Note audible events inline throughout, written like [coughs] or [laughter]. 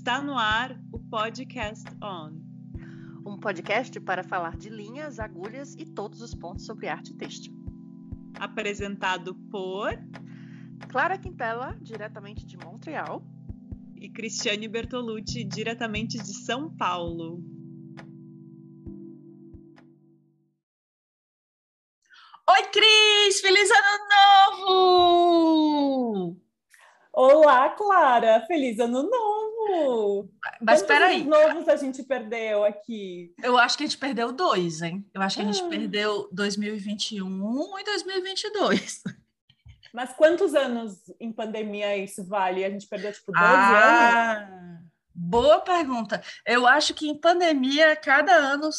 Está no ar o Podcast On. Um podcast para falar de linhas, agulhas e todos os pontos sobre arte têxtil. Apresentado por Clara Quintela, diretamente de Montreal. E Cristiane Bertolucci, diretamente de São Paulo. Oi, Cris! Feliz Ano Novo! Olá, Clara! Feliz Ano Novo! Mas espera aí. novos a gente perdeu aqui? Eu acho que a gente perdeu dois, hein? Eu acho que a gente ah. perdeu 2021 e 2022. Mas quantos anos em pandemia isso vale? A gente perdeu, tipo, 12 ah, anos? Boa pergunta. Eu acho que em pandemia, cada ano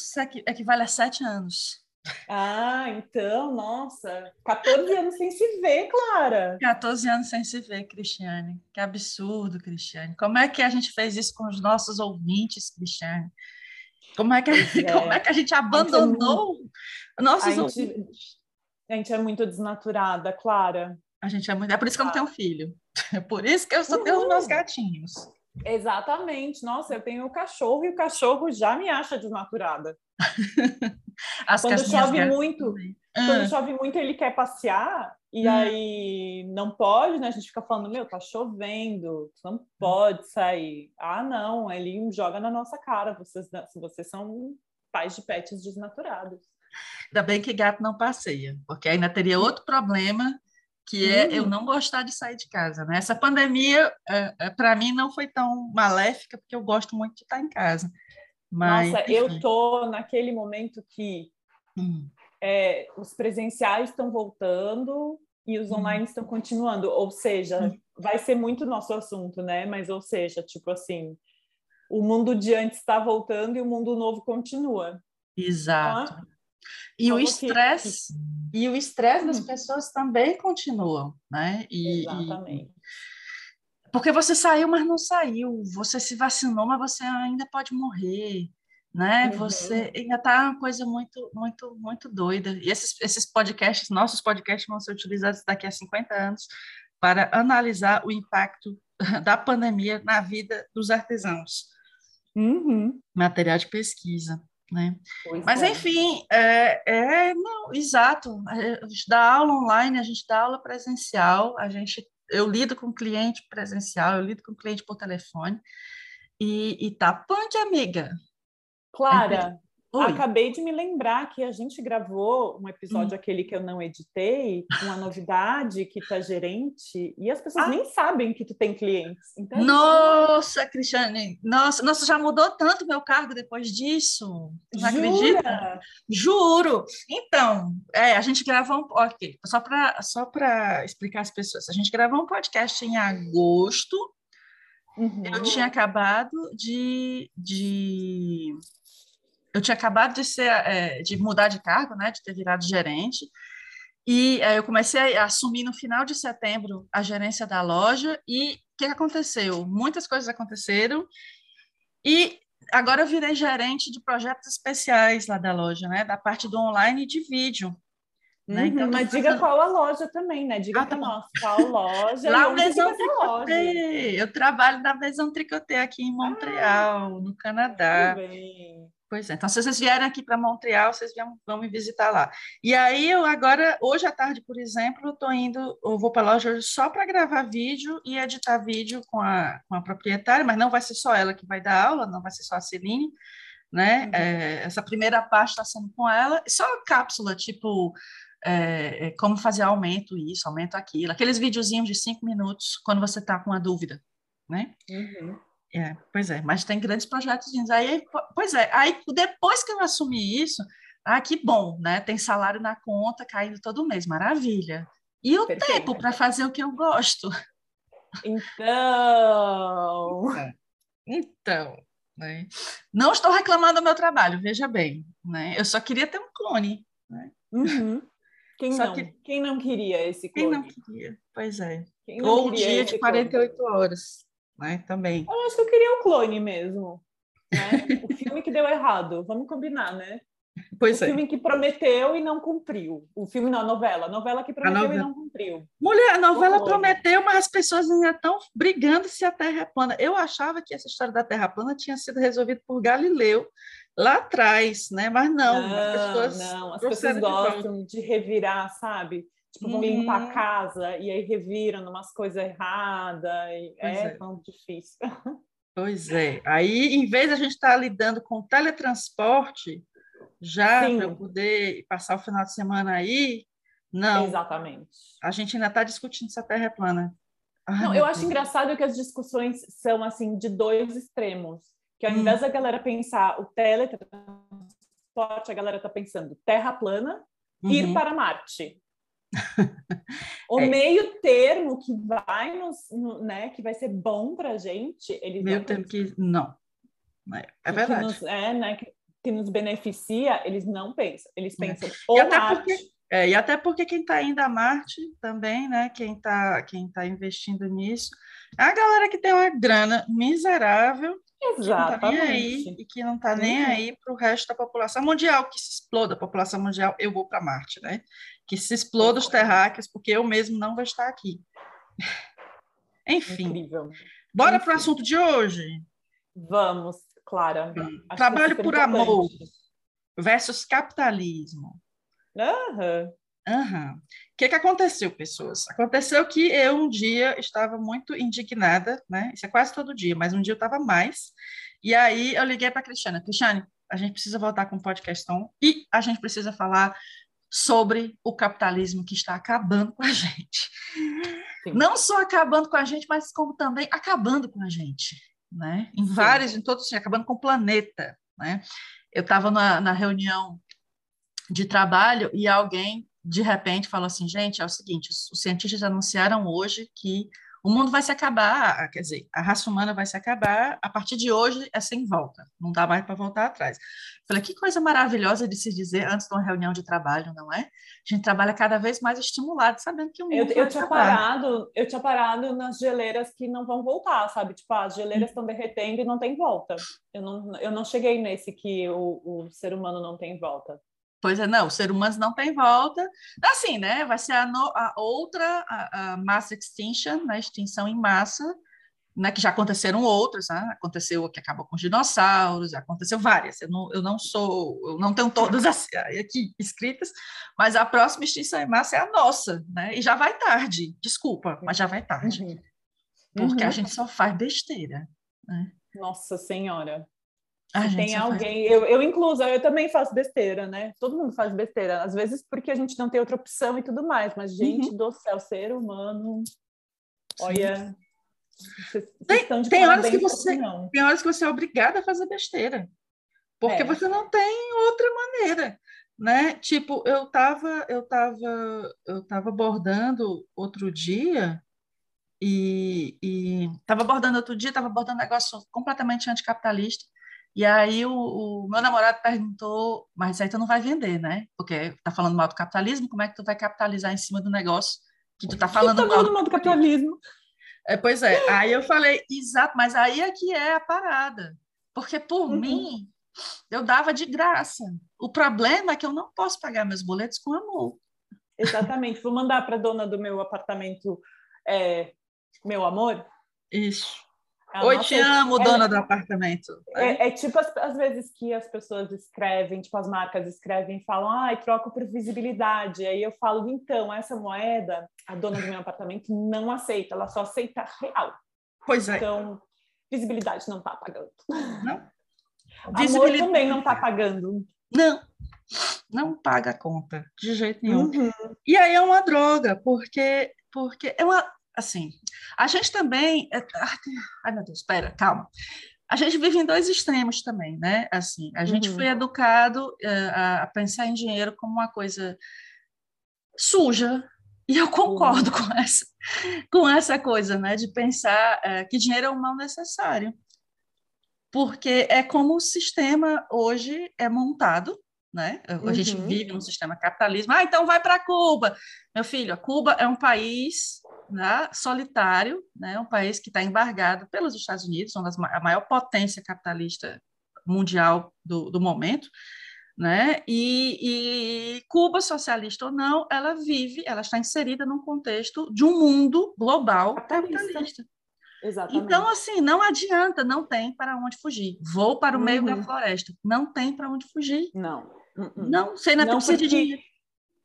equivale a sete anos. Ah, então, nossa, 14 anos sem se ver, Clara. 14 anos sem se ver, Cristiane. Que absurdo, Cristiane. Como é que a gente fez isso com os nossos ouvintes, Cristiane? Como é que, [laughs] é. Como é que a gente abandonou a nossos a gente, ouvintes? A gente é muito desnaturada, Clara. A gente é muito. É por isso que eu não tenho filho. [laughs] É por isso que eu só tenho os meus gatinhos. Exatamente. Nossa, eu tenho o cachorro e o cachorro já me acha desnaturada. [laughs] As quando chove muito, quando ah. chove muito, ele quer passear e hum. aí não pode, né? A gente fica falando, meu, tá chovendo, não hum. pode sair. Ah, não, ele joga na nossa cara, vocês, vocês são pais de pets desnaturados. Ainda bem que gato não passeia, porque ainda teria outro problema que é eu não gostar de sair de casa, né? Essa pandemia, é, é, para mim, não foi tão maléfica, porque eu gosto muito de estar em casa. Mas, Nossa, enfim. eu tô naquele momento que hum. é, os presenciais estão voltando e os hum. online estão continuando. Ou seja, hum. vai ser muito nosso assunto, né? Mas, ou seja, tipo assim, o mundo de antes está voltando e o mundo novo continua. Exato. Então, e o estresse e o estresse das hum. pessoas também continuam, né? E, Exatamente. E, porque você saiu, mas não saiu. Você se vacinou, mas você ainda pode morrer, né? Uhum. Você ainda está uma coisa muito, muito, muito doida. E esses, esses podcasts, nossos podcasts vão ser utilizados daqui a 50 anos para analisar o impacto [laughs] da pandemia na vida dos artesãos. Uhum. Material de pesquisa. Né? Mas, é. enfim, é, é, não, exato. A gente dá aula online, a gente dá aula presencial, a gente eu lido com cliente presencial, eu lido com cliente por telefone, e, e tá punk, amiga. Clara, Oi. acabei de me lembrar que a gente gravou um episódio, hum. aquele que eu não editei, uma novidade que tá gerente, e as pessoas ah. nem sabem que tu tem clientes. Então, nossa, Cristiane, nossa, nossa, já mudou tanto meu cargo depois disso. Não acredita? Juro. Então, é, a gente gravou um. Ok, só para só explicar às pessoas, a gente gravou um podcast em agosto. Uhum. Eu tinha acabado de, de eu tinha acabado de ser é, de mudar de cargo, né, de ter virado gerente, e é, eu comecei a assumir no final de setembro a gerência da loja e o que aconteceu? Muitas coisas aconteceram e agora eu virei gerente de projetos especiais lá da loja, né, da parte do online e de vídeo. Né? Então, uhum, mas fazendo... diga qual a loja também, né? Diga ah, tá nós qual loja. Lá Maison Tricoté. Eu trabalho na Maison Tricoté aqui em Montreal, ah, no Canadá. Muito bem. Pois é. Então, se vocês vierem aqui para Montreal, vocês vão, vão me visitar lá. E aí, eu agora, hoje à tarde, por exemplo, estou indo, eu vou para a loja só para gravar vídeo e editar vídeo com a, com a proprietária, mas não vai ser só ela que vai dar aula, não vai ser só a Celine, né? Uhum. É, essa primeira parte está sendo com ela, só cápsula, tipo, é, é, como fazer aumento isso, aumento aquilo, aqueles videozinhos de cinco minutos quando você está com uma dúvida, né? Uhum. É, pois é, mas tem grandes projetos. Aí, pois é, aí depois que eu assumi isso, ah, que bom, né? Tem salário na conta caindo todo mês, maravilha. E o Perfeito. tempo para fazer o que eu gosto. Então. É. Então, né? Não estou reclamando do meu trabalho, veja bem, né? Eu só queria ter um clone, né? Uhum. Quem só não? Que... Quem não queria esse clone? Quem não queria, pois é. Ou um dia de 48 clone? horas né? Também. Eu acho que eu queria o um clone mesmo. Né? o filme que deu errado, vamos combinar, né? Pois o é. filme que prometeu e não cumpriu. O filme não, a novela. A novela que prometeu novela. e não cumpriu. Mulher, a novela prometeu, mas as pessoas ainda estão brigando se a Terra é plana. Eu achava que essa história da Terra plana tinha sido resolvida por Galileu lá atrás, né? Mas não, não as pessoas, não, as pessoas gostam de, de, revirar, sabe? Tipo, vão uhum. limpar a casa e aí reviram umas coisas erradas. É, é tão difícil. Pois é. Aí, em vez de a gente estar tá lidando com teletransporte, já para poder passar o final de semana aí. Não. Exatamente. A gente ainda está discutindo se a Terra é plana. Ai, não, eu acho engraçado que as discussões são assim de dois extremos. Que ao hum. invés da galera pensar o teletransporte, a galera está pensando Terra plana, uhum. ir para Marte. O é. meio termo que vai nos, no, né, que vai ser bom para a gente, eles meio termo que não. É, é verdade. Nos, é, né, que que nos beneficia, eles não pensam. Eles é. pensam é. ou Marte. Porque, é, e até porque quem está indo a Marte também, né? Quem está quem tá investindo nisso, é a galera que tem uma grana miserável. Exatamente. Que tá aí, e que não está nem aí para o resto da população mundial, que se exploda a população mundial, eu vou para Marte, né? Que se exploda os terráqueos, porque eu mesmo não vou estar aqui. [laughs] Enfim. Incrível. Bora para o assunto de hoje? Vamos. Clara. Trabalho por amor versus capitalismo. Uhum. Uhum. O que, que aconteceu, pessoas? Aconteceu que eu um dia estava muito indignada, né? Isso é quase todo dia, mas um dia eu estava mais. E aí eu liguei para a Cristiane. Cristiane, a gente precisa voltar com o podcast e a gente precisa falar sobre o capitalismo que está acabando com a gente. Sim. Não só acabando com a gente, mas como também acabando com a gente né? Em vários, em todos, acabando com o planeta, né? Eu estava na, na reunião de trabalho e alguém de repente falou assim, gente, é o seguinte, os cientistas anunciaram hoje que o mundo vai se acabar, quer dizer, a raça humana vai se acabar, a partir de hoje é sem volta, não dá mais para voltar atrás. Falei, que coisa maravilhosa de se dizer antes de uma reunião de trabalho, não é? A gente trabalha cada vez mais estimulado, sabendo que o mundo eu, eu tinha parado, Eu tinha parado nas geleiras que não vão voltar, sabe? Tipo, as geleiras estão derretendo e não tem volta. Eu não, eu não cheguei nesse que o, o ser humano não tem volta. Pois é, não, o ser humano não tem volta. Assim, né? Vai ser a, no, a outra a, a mass extinction, né? extinção em massa, né? que já aconteceram outras, né? aconteceu que acabou com os dinossauros, aconteceu várias. Eu não, eu não sou, eu não tenho todas aqui escritas, mas a próxima extinção em massa é a nossa, né? E já vai tarde, desculpa, mas já vai tarde. Uhum. Porque uhum. a gente só faz besteira. Né? Nossa Senhora. A tem alguém, faz... eu, eu incluso, eu também faço besteira, né? Todo mundo faz besteira, às vezes porque a gente não tem outra opção e tudo mais, mas, gente uhum. do céu, ser humano, olha. Tem, tem horas que você não. tem horas que você é obrigada a fazer besteira, porque é. você não tem outra maneira, né? Tipo, eu estava eu tava, eu tava bordando outro dia e estava bordando outro dia, estava bordando um negócio completamente anticapitalista. E aí o, o, meu namorado perguntou, mas aí tu não vai vender, né? Porque tá falando mal do capitalismo, como é que tu vai capitalizar em cima do negócio que tu tá falando tá mal, mal do capitalismo? É, pois é, aí eu falei, exato, mas aí é que é a parada. Porque por uhum. mim, eu dava de graça. O problema é que eu não posso pagar meus boletos com amor. Exatamente. Vou mandar para a dona do meu apartamento, é, meu amor. Isso. É Oi, te amo, é, dona do apartamento. É, é tipo as, as, vezes que as pessoas escrevem, tipo as marcas escrevem e falam, ai, ah, troco por visibilidade. Aí eu falo, então, essa moeda, a dona do meu apartamento não aceita, ela só aceita real. Pois é. Então, visibilidade não está pagando. Não. [laughs] Visibilidade... Amor também não está pagando. Não, não paga a conta, de jeito nenhum. Uhum. E aí é uma droga, porque, porque é uma, assim, a gente também. É, ai, meu Deus, espera, calma. A gente vive em dois extremos também, né? Assim, a gente uhum. foi educado uh, a pensar em dinheiro como uma coisa suja, e eu concordo uhum. com essa, com essa coisa, né? De pensar uh, que dinheiro é um mal necessário. Porque é como o sistema hoje é montado, né? A uhum. gente vive num sistema capitalismo. Ah, então vai para Cuba. Meu filho, Cuba é um país né, solitário, né, um país que está embargado pelos Estados Unidos, uma das, a maior potência capitalista mundial do, do momento, né? E, e, Cuba, socialista ou não, ela vive, ela está inserida num contexto de um mundo global capitalista. capitalista. Exatamente. Então, assim, não adianta, não tem para onde fugir. Vou para o uhum. meio da uhum. floresta, não tem para onde fugir. Não. Uhum. Não, sei na precisa de dinheiro.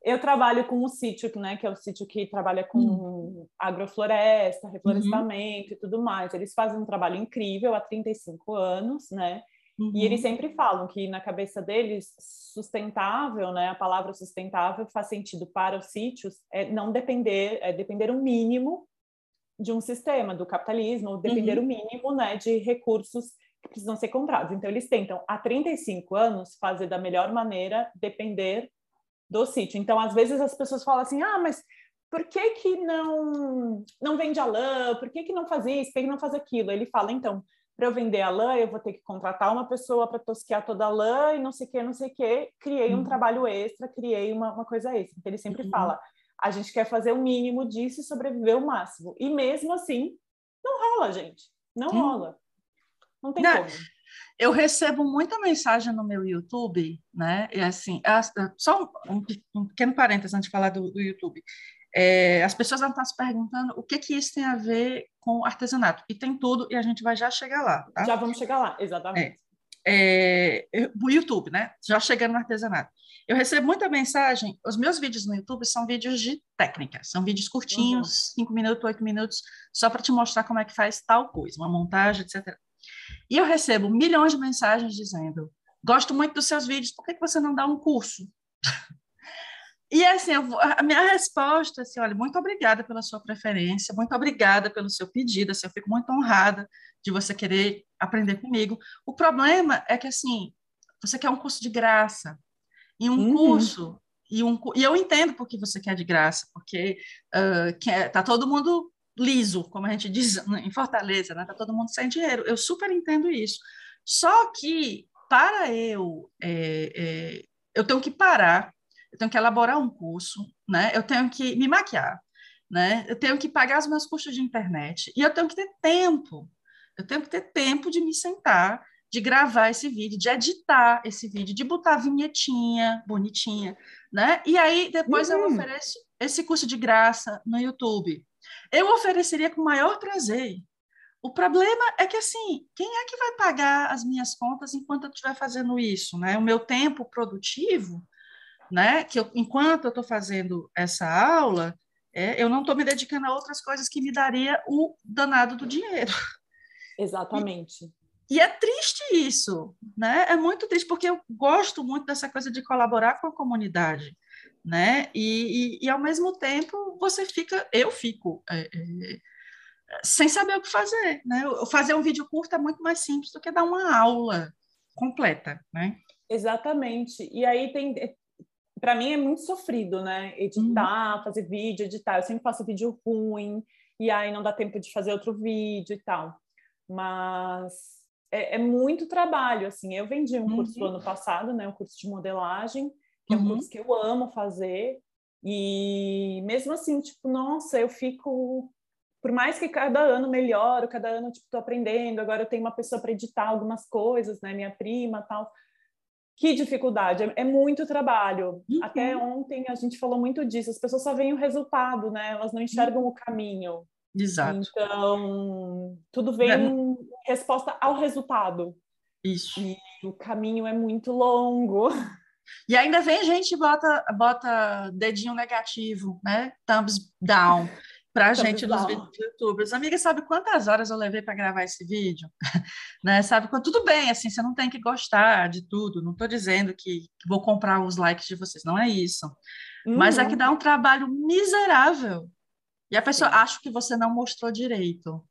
Eu trabalho com o sítio, né, que é o sítio que trabalha com uhum. agrofloresta, reflorestamento uhum. e tudo mais. Eles fazem um trabalho incrível há 35 anos, né? Uhum. E eles sempre falam que na cabeça deles sustentável, né, a palavra sustentável faz sentido para os sítios é não depender, é depender o mínimo de um sistema do capitalismo, ou depender uhum. o mínimo, né, de recursos que precisam ser comprados. Então eles tentam há 35 anos fazer da melhor maneira depender do sítio. Então às vezes as pessoas falam assim: "Ah, mas por que que não não vende a lã? Por que que não faz isso? Por que, não faz aquilo?" Ele fala: "Então, para eu vender a lã, eu vou ter que contratar uma pessoa para tosquear toda a lã e não sei o que, não sei o que. Criei um uhum. trabalho extra, criei uma, uma coisa extra. Então, ele sempre uhum. fala, a gente quer fazer o mínimo disso e sobreviver o máximo. E mesmo assim, não rola, gente. Não uhum. rola. Não tem não. como. Eu recebo muita mensagem no meu YouTube, né? E assim, só um, um pequeno parênteses antes de falar do, do YouTube. É, as pessoas vão estar se perguntando o que que isso tem a ver com artesanato. E tem tudo, e a gente vai já chegar lá. Tá? Já vamos chegar lá, exatamente. É, é, o YouTube, né? Já chegando no artesanato. Eu recebo muita mensagem. Os meus vídeos no YouTube são vídeos de técnica, são vídeos curtinhos, uhum. cinco minutos, oito minutos, só para te mostrar como é que faz tal coisa, uma montagem, etc. E eu recebo milhões de mensagens dizendo: gosto muito dos seus vídeos, por que, que você não dá um curso? [laughs] E assim, a minha resposta, assim, olha, muito obrigada pela sua preferência, muito obrigada pelo seu pedido, assim, eu fico muito honrada de você querer aprender comigo. O problema é que, assim, você quer um curso de graça, e um uhum. curso, e, um, e eu entendo porque você quer de graça, porque uh, quer, tá todo mundo liso, como a gente diz [laughs] em Fortaleza, né? Tá todo mundo sem dinheiro. Eu super entendo isso. Só que, para eu, é, é, eu tenho que parar eu tenho que elaborar um curso, né? Eu tenho que me maquiar, né? Eu tenho que pagar os meus custos de internet e eu tenho que ter tempo. Eu tenho que ter tempo de me sentar, de gravar esse vídeo, de editar esse vídeo, de botar vinhetinha bonitinha, né? E aí depois uhum. eu ofereço esse curso de graça no YouTube. Eu ofereceria com o maior prazer. O problema é que, assim, quem é que vai pagar as minhas contas enquanto eu estiver fazendo isso? Né? O meu tempo produtivo né? Que eu, enquanto eu estou fazendo essa aula, é, eu não estou me dedicando a outras coisas que me daria o danado do dinheiro. [laughs] Exatamente. E, e, é triste isso, né? É muito triste porque eu gosto muito dessa coisa de colaborar com a comunidade, né? E, e, e ao mesmo tempo você fica, eu fico é, é, sem saber o que fazer, né? Fazer um vídeo curto é muito mais simples do que dar uma aula completa, né? Exatamente. E aí tem para mim é muito sofrido, né? Editar, uhum. fazer vídeo, editar. Eu sempre faço vídeo ruim, e aí não dá tempo de fazer outro vídeo e tal. Mas é, é muito trabalho, assim. Eu vendi um curso uhum. ano passado, né? Um curso de modelagem, que é um uhum. curso que eu amo fazer. E mesmo assim, tipo, nossa, eu fico por mais que cada ano melhoro, cada ano tipo tô aprendendo, agora eu tenho uma pessoa para editar algumas coisas, né, minha prima, tal que dificuldade, é, é muito trabalho. Uhum. Até ontem a gente falou muito disso, as pessoas só veem o resultado, né? Elas não enxergam uhum. o caminho. Exato. Então, tudo vem é. em resposta ao resultado. Isso. E o caminho é muito longo. [laughs] E ainda vem gente bota bota dedinho negativo, né? Thumbs down para a gente nos vídeos do YouTube. Amiga, sabe quantas horas eu levei para gravar esse vídeo? [laughs] né? Sabe quando tudo bem, assim, você não tem que gostar de tudo. Não estou dizendo que, que, vou comprar os likes de vocês, não é isso. Uhum. Mas é que uhum. dá um trabalho miserável. E a pessoa acha que você não mostrou direito.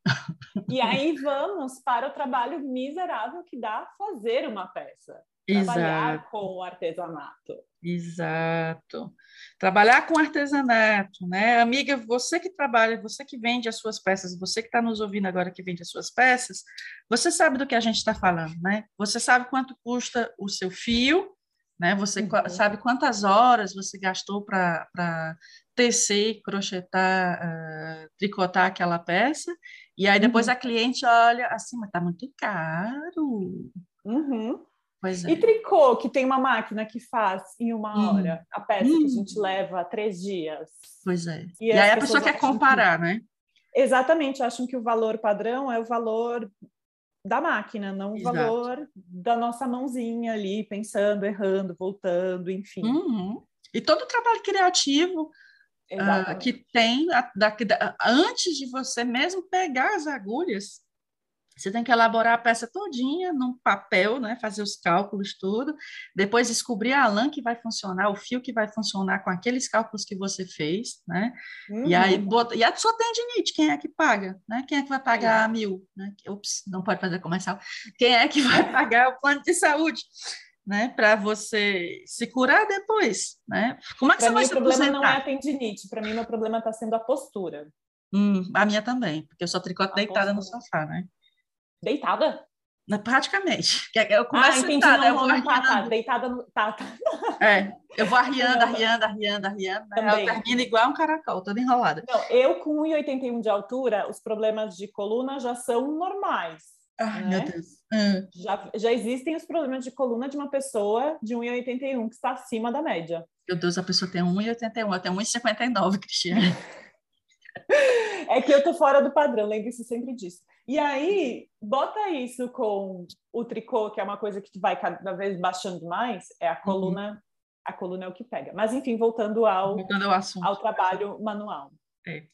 E aí vamos para o trabalho miserável que dá fazer uma peça. Exato. Trabalhar com o artesanato. Exato. Trabalhar com artesanato, né? Amiga, você que trabalha, você que vende as suas peças, você que está nos ouvindo agora que vende as suas peças, você sabe do que a gente está falando, né? Você sabe quanto custa o seu fio, né? Você uhum. sabe quantas horas você gastou para tecer, crochetar, uh, tricotar aquela peça, e aí depois uhum. a cliente olha assim, mas está muito caro. Uhum. Pois é. E tricô, que tem uma máquina que faz em uma hum. hora, a peça hum. que a gente leva três dias. Pois é. E, e aí a pessoa quer comparar, que... né? Exatamente, acham que o valor padrão é o valor da máquina, não o Exato. valor da nossa mãozinha ali, pensando, errando, voltando, enfim. Uhum. E todo o trabalho criativo uh, que tem, a, da, da, antes de você mesmo pegar as agulhas, você tem que elaborar a peça todinha num papel, né? fazer os cálculos tudo, depois descobrir a lã que vai funcionar, o fio que vai funcionar com aqueles cálculos que você fez, né? Uhum. E aí bota, e a sua tendinite, quem é que paga, né? Quem é que vai pagar é. mil, né? Ups, não pode fazer comercial. Quem é que vai [laughs] pagar o plano de saúde? Né, para você se curar depois, né? Como é que pra você vai se o problema não é a tendinite, para mim meu problema está sendo a postura. Hum, a minha também, porque eu só tricoto deitada postura. no sofá, né? Deitada? Praticamente. Eu começo ah, entendi, sentada, não, eu vou não, tá, tá, deitada no... Tá, tá. É, eu vou [laughs] arriando, arriando, arriando, arriando, né? eu termino igual um caracol, toda enrolada. Não, eu com 1,81 de altura, os problemas de coluna já são normais. Ai, né? meu Deus. Hum. Já, já existem os problemas de coluna de uma pessoa de 1,81 que está acima da média. Meu Deus, a pessoa tem 1,81, eu tenho 1,59, Cristiane. [laughs] é que eu tô fora do padrão, lembre-se sempre disso. E aí, bota isso com o tricô, que é uma coisa que vai cada vez baixando mais, é a uhum. coluna, uhum. a coluna é o que pega. Mas enfim, voltando ao, voltando ao, assunto. ao trabalho manual. É.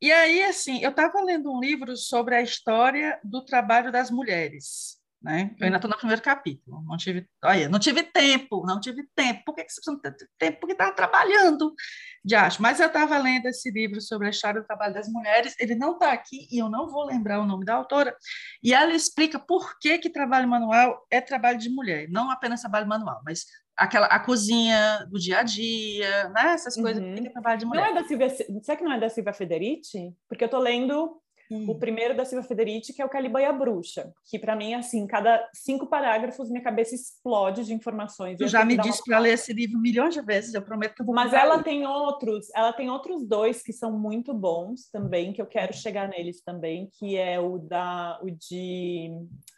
E aí, assim, eu estava lendo um livro sobre a história do trabalho das mulheres. Né? Eu ainda estou no primeiro capítulo, não tive, olha, não tive tempo, não tive tempo. Por que, que você precisa ter tempo? Porque estava trabalhando de acho. Mas eu estava lendo esse livro sobre a história do trabalho das mulheres, ele não está aqui e eu não vou lembrar o nome da autora, e ela explica por que, que trabalho manual é trabalho de mulher, não apenas trabalho manual, mas aquela a cozinha do dia a dia, né? essas coisas uhum. que é trabalho de mulher. Não é da Silvia, será que não é da Silvia Federici? Porque eu estou lendo Hum. O primeiro da Silvia Federici, que é o Caliban e a Bruxa, que para mim, assim, cada cinco parágrafos minha cabeça explode de informações. Tu já me disse para ler esse livro milhões de vezes, eu prometo que eu vou Mas ela tem outros, ela tem outros dois que são muito bons também, que eu quero chegar neles também, que é o da o de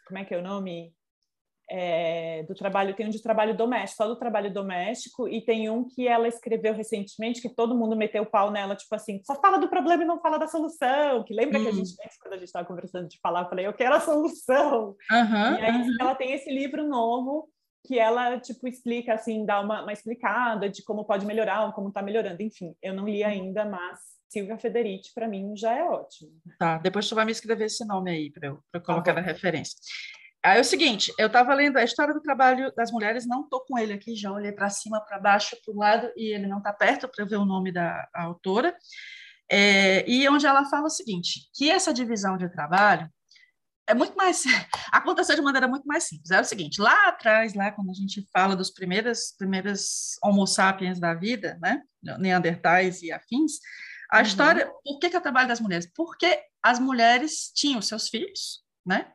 como é que é o nome? É, do trabalho, tem um de trabalho doméstico, só do trabalho doméstico, e tem um que ela escreveu recentemente, que todo mundo meteu o pau nela, tipo assim, só fala do problema e não fala da solução, que lembra que a gente, uhum. quando a gente estava conversando de falar, eu falei, eu quero a solução. Uhum, e aí uhum. ela tem esse livro novo, que ela, tipo, explica, assim, dá uma, uma explicada de como pode melhorar, como está melhorando, enfim, eu não li ainda, mas Silvia Federici, para mim, já é ótimo. Tá, depois tu vai me escrever esse nome aí para eu, eu colocar tá na referência. Aí é o seguinte, eu estava lendo a história do trabalho das mulheres, não estou com ele aqui, já olhei para cima, para baixo, para o lado, e ele não está perto para eu ver o nome da autora. É, e onde ela fala o seguinte, que essa divisão de trabalho é muito mais [laughs] aconteceu de maneira muito mais simples. É o seguinte, lá atrás, lá quando a gente fala dos primeiros primeiros Homo sapiens da vida, né, Neandertais e afins, a uhum. história, por que, que é o trabalho das mulheres? Porque as mulheres tinham seus filhos, né?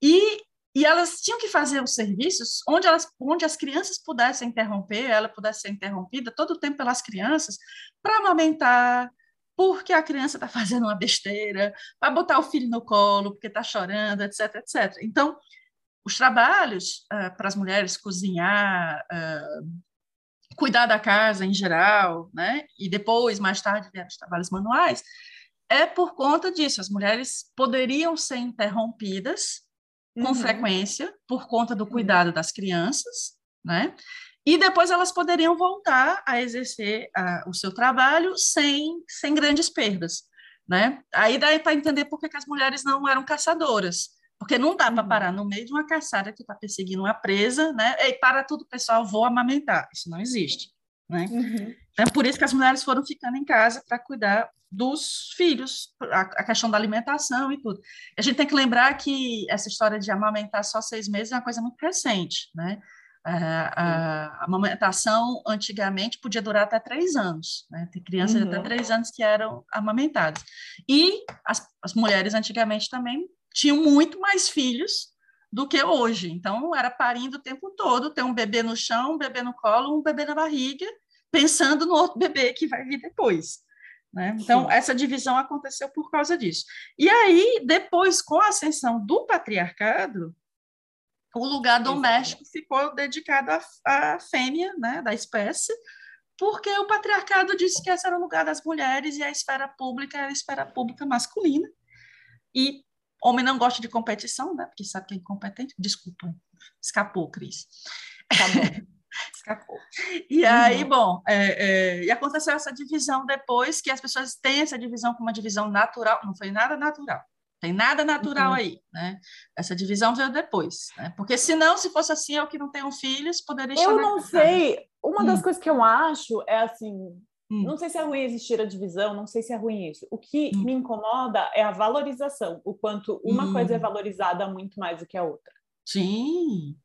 E e elas tinham que fazer os serviços onde, elas, onde as crianças pudessem interromper, ela pudesse ser interrompida todo o tempo pelas crianças, para amamentar, porque a criança está [laughs] fazendo uma besteira, para botar o filho no colo, porque está chorando, etc, etc. Então, os trabalhos uh, para as mulheres cozinhar, uh, cuidar da casa em geral, né? e depois, mais tarde, os trabalhos manuais, é por conta disso. As mulheres poderiam ser interrompidas com uhum. frequência por conta do uhum. cuidado das crianças, né? E depois elas poderiam voltar a exercer uh, o seu trabalho sem, sem grandes perdas, né? Aí dá para entender por que, que, as mulheres não eram caçadoras, porque não dá para uhum. parar no meio de uma caçada que está perseguindo uma presa, né? E para tudo, pessoal, vou amamentar. Isso não existe, né? Uhum. É por isso que as mulheres foram ficando em casa para cuidar dos filhos, a, questão da alimentação e tudo. A gente tem que lembrar que essa história de amamentar só seis meses é uma coisa muito recente, né? A, a, a amamentação antigamente podia durar até três anos, né? Tem crianças uhum. de até três anos que eram amamentadas. E as, as mulheres antigamente também tinham muito mais filhos do que hoje. Então, era parindo o tempo todo, ter um bebê no chão, um bebê no colo, um bebê na barriga, pensando no outro bebê que vai vir depois. Né? Então, Sim. essa divisão aconteceu por causa disso. E aí, depois, com a ascensão do patriarcado, o lugar doméstico Exatamente. ficou dedicado à, à fêmea né, da espécie, porque o patriarcado disse que esse era o lugar das mulheres e a esfera pública era a esfera pública masculina. E homem não gosta de competição, né? Porque sabe que é incompetente. Desculpa, escapou, Cris. Tá bom. [laughs] escapou. E aí, bom, é, é, e aconteceu essa divisão depois, que as pessoas têm essa divisão como uma divisão natural, não foi nada natural. Tem nada natural uhum. aí, né? Essa divisão veio depois, né? Porque senão, se fosse assim, eu que não tenho filhos, poderia estar Eu não sei. Uma hum. das coisas que eu acho é assim, hum. não sei se é ruim existir a divisão, não sei se é ruim isso. O que hum. me incomoda é a valorização, o quanto uma coisa é hum. valorizada muito mais do que a outra. Sim.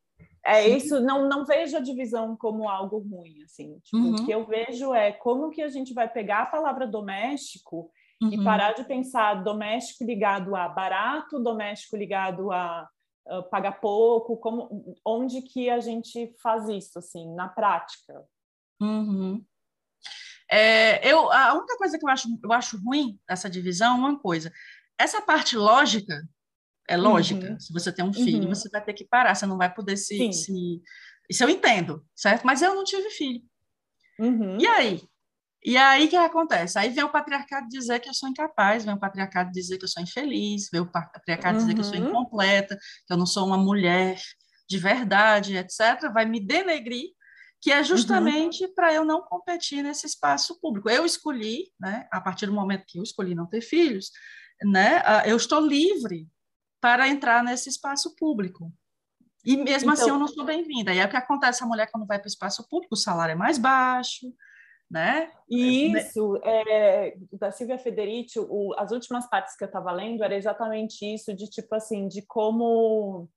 É isso, não, não vejo a divisão como algo ruim, assim. Tipo, uhum. O que eu vejo é como que a gente vai pegar a palavra doméstico uhum. e parar de pensar doméstico ligado a barato, doméstico ligado a pagar pouco, como, onde que a gente faz isso, assim, na prática? Uhum. É, eu, a única coisa que eu acho, eu acho ruim dessa divisão é uma coisa. Essa parte lógica é lógica. Uhum. Se você tem um filho, uhum. você vai ter que parar, você não vai poder se, se. Isso eu entendo, certo? Mas eu não tive filho. Uhum. E aí? E aí o que acontece? Aí vem o patriarcado dizer que eu sou incapaz, vem o patriarcado dizer que eu sou infeliz, vem o patriarcado dizer que eu sou uhum. incompleta, que eu não sou uma mulher de verdade, etc. Vai me denegrir, que é justamente uhum. para eu não competir nesse espaço público. Eu escolhi, né, a partir do momento que eu escolhi não ter filhos, né, eu estou livre para entrar nesse espaço público. E mesmo então, assim eu não sou bem-vinda. E é o que acontece, a mulher quando vai para o espaço público, o salário é mais baixo, né? Isso, é, da Silvia Federici, o, as últimas partes que eu estava lendo era exatamente isso, de tipo assim, de como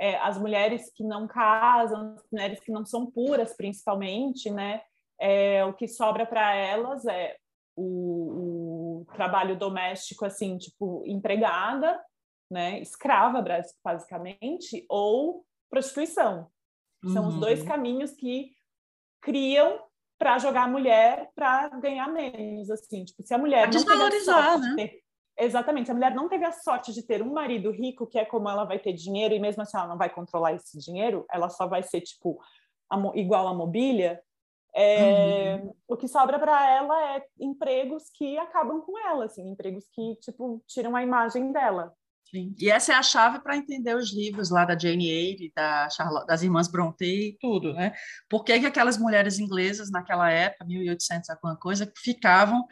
é, as mulheres que não casam, as mulheres que não são puras, principalmente, né? É, o que sobra para elas é o, o, trabalho doméstico, assim, tipo, empregada, né? Escrava, basicamente, ou prostituição. São uhum. os dois uhum. caminhos que criam para jogar a mulher para ganhar menos, assim, tipo, se a mulher não desvalorizar, né? Ter, exatamente, se a mulher não teve a sorte de ter um marido rico, que é como ela vai ter dinheiro e mesmo assim ela não vai controlar esse dinheiro, ela só vai ser tipo a, igual a mobília. É, uhum. O que sobra para ela é empregos que acabam com ela, assim, empregos que tipo tiram a imagem dela. Sim. E essa é a chave para entender os livros lá da Jane Eyre, da Charlotte, das irmãs Brontë e tudo, né? Por que, que aquelas mulheres inglesas naquela época, 1800 alguma coisa, ficavam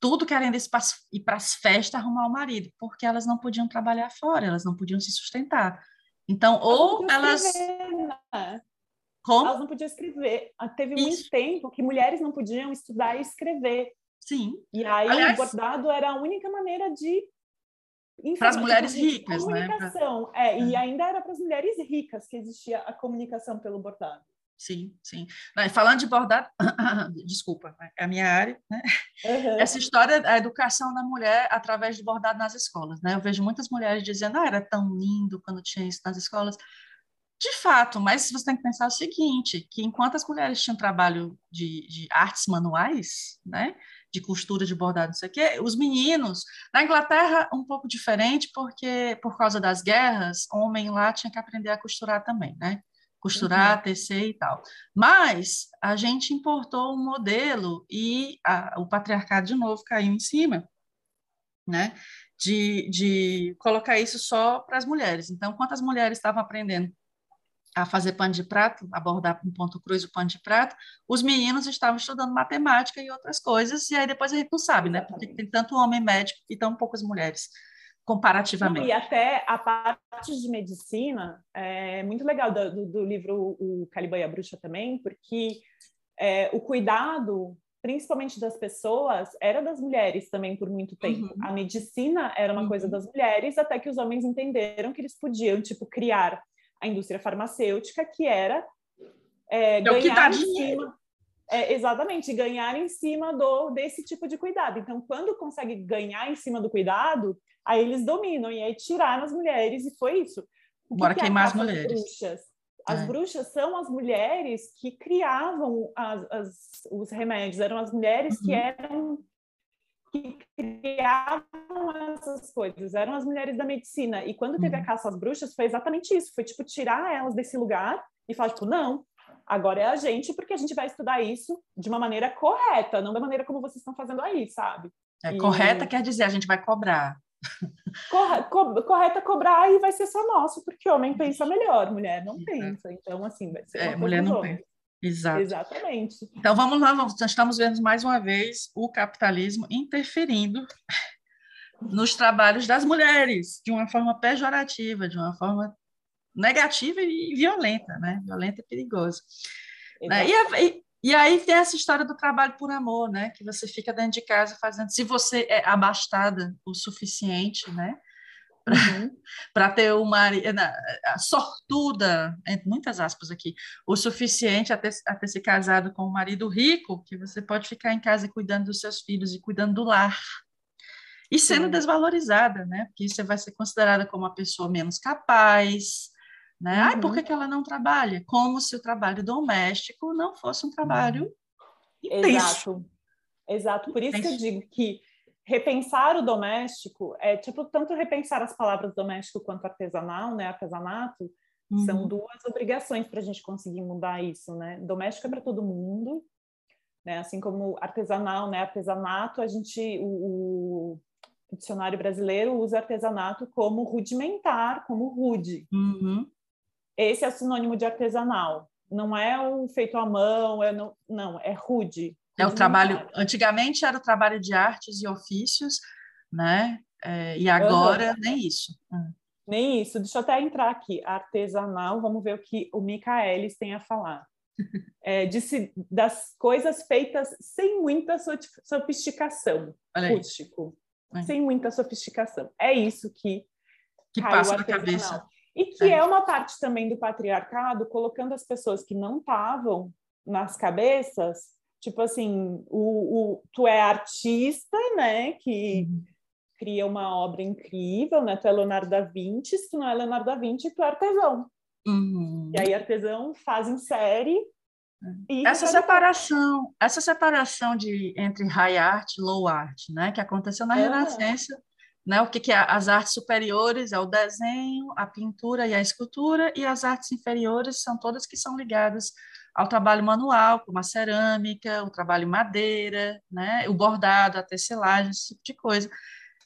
tudo querendo ir para as festas arrumar o marido, porque elas não podiam trabalhar fora, elas não podiam se sustentar. Então, ou elas... Né? Como? Elas não podiam escrever. Ah, teve Isso. muito tempo que mulheres não podiam estudar e escrever. Sim. E aí Aliás, o bordado era a única maneira de para as mulheres ricas, né? comunicação, né? É, e é. ainda era para as mulheres ricas que existia a comunicação pelo bordado. Sim, sim. falando de bordado, [coughs] desculpa, é a minha área, né? Uhum. Essa história da educação da mulher através de bordado nas escolas, né? Eu vejo muitas mulheres dizendo, ah, era tão lindo quando tinha isso nas escolas. De fato, mas você tem que pensar o seguinte, que enquanto as mulheres tinham trabalho de, de artes manuais, né? De costura, de bordado, não sei o quê. Os meninos, na Inglaterra, um pouco diferente, porque por causa das guerras, homem lá tinha que aprender a costurar também, né? Costurar, uhum. tecer e tal. Mas a gente importou um modelo e a, o patriarcado de novo caiu em cima, né? De, de colocar isso só para as mulheres. Então, quantas mulheres estavam aprendendo a fazer pano de prato, abordar um ponto cruz o pano de prato, os meninos estavam estudando matemática e outras coisas, e aí depois a gente não sabe, né? Porque tem tanto homem médico e tão poucas mulheres, comparativamente. e até a parte de medicina é muito legal do, do livro O Caliban e a Bruxa também, porque é, o cuidado principalmente das pessoas, era das mulheres também por muito tempo. Uhum. A medicina era uma uhum. coisa das mulheres, até que os homens entenderam que eles podiam, tipo, criar a indústria farmacêutica, que era é, é ganhar em cima. É, exatamente, ganhar em cima do, desse tipo de cuidado. Então, quando consegue ganhar em cima do cuidado, aí eles dominam, e aí tiraram as mulheres, e foi isso. Bora que é queimar as mulheres. Bruxas? As é. bruxas são as mulheres que criavam as, as, os remédios, eram as mulheres uhum. que eram que criavam essas coisas, eram as mulheres da medicina. E quando teve a uhum. caça às bruxas, foi exatamente isso, foi tipo tirar elas desse lugar e falar tipo, não, agora é a gente, porque a gente vai estudar isso de uma maneira correta, não da maneira como vocês estão fazendo aí, sabe? É, e... Correta quer dizer a gente vai cobrar. Corre, co correta cobrar e vai ser só nosso, porque homem pensa melhor, mulher não pensa. Então, assim, vai ser. É, mulher não pensa. Exato. Exatamente. Então vamos lá, nós estamos vendo mais uma vez o capitalismo interferindo nos trabalhos das mulheres de uma forma pejorativa, de uma forma negativa e violenta, né? Violenta e perigosa. Né? E, e, aí tem essa história do trabalho por amor, né? Que você fica dentro de casa fazendo. Se você é abastada o suficiente, né? Para uhum. [laughs] ter uma sortuda, entre muitas aspas aqui, o suficiente a ter, a ter se casado com um marido rico, que você pode ficar em casa cuidando dos seus filhos e cuidando do lar. E sendo desvalorizada, né? Porque você vai ser considerada como uma pessoa menos capaz, né? Uhum. Ai, por que, uhum. que ela não trabalha? Como se o trabalho doméstico não fosse um trabalho uhum. Exato. Exato. Por isso que eu digo que repensar o doméstico é tipo tanto repensar as palavras doméstico quanto artesanal, né? Artesanato uhum. são duas obrigações para a gente conseguir mudar isso, né? Doméstico é para todo mundo, né? Assim como artesanal, né? Artesanato, a gente o, o dicionário brasileiro usa artesanato como rudimentar, como rude. Uhum. Esse é sinônimo de artesanal. Não é o feito à mão, é não, não é rude. É o trabalho. Antigamente era o trabalho de artes e ofícios, né? É, e agora uhum. nem isso. Hum. Nem isso. Deixa eu até entrar aqui. Artesanal, vamos ver o que o Michaelis tem a falar. [laughs] É, disse, das coisas feitas sem muita sofisticação. Rústico. É. Sem muita sofisticação. É isso que, que passa na cabeça. E que é. é uma parte também do patriarcado, colocando as pessoas que não estavam nas cabeças tipo assim, o, o, tu é artista, né, que uhum. cria uma obra incrível, né, tu é Leonardo da Vinci, se tu não é Leonardo da Vinci, tu é artesão. Uhum. E aí artesão faz em série é. essa separação, essa separação de entre high art e low art, né, que aconteceu na Renascença, né, o que, que é as artes superiores é o desenho, a pintura e a escultura, e as artes inferiores são todas que são ligadas ao trabalho manual, como a cerâmica, o trabalho madeira, né, o bordado, a tecelagem, esse tipo de coisa.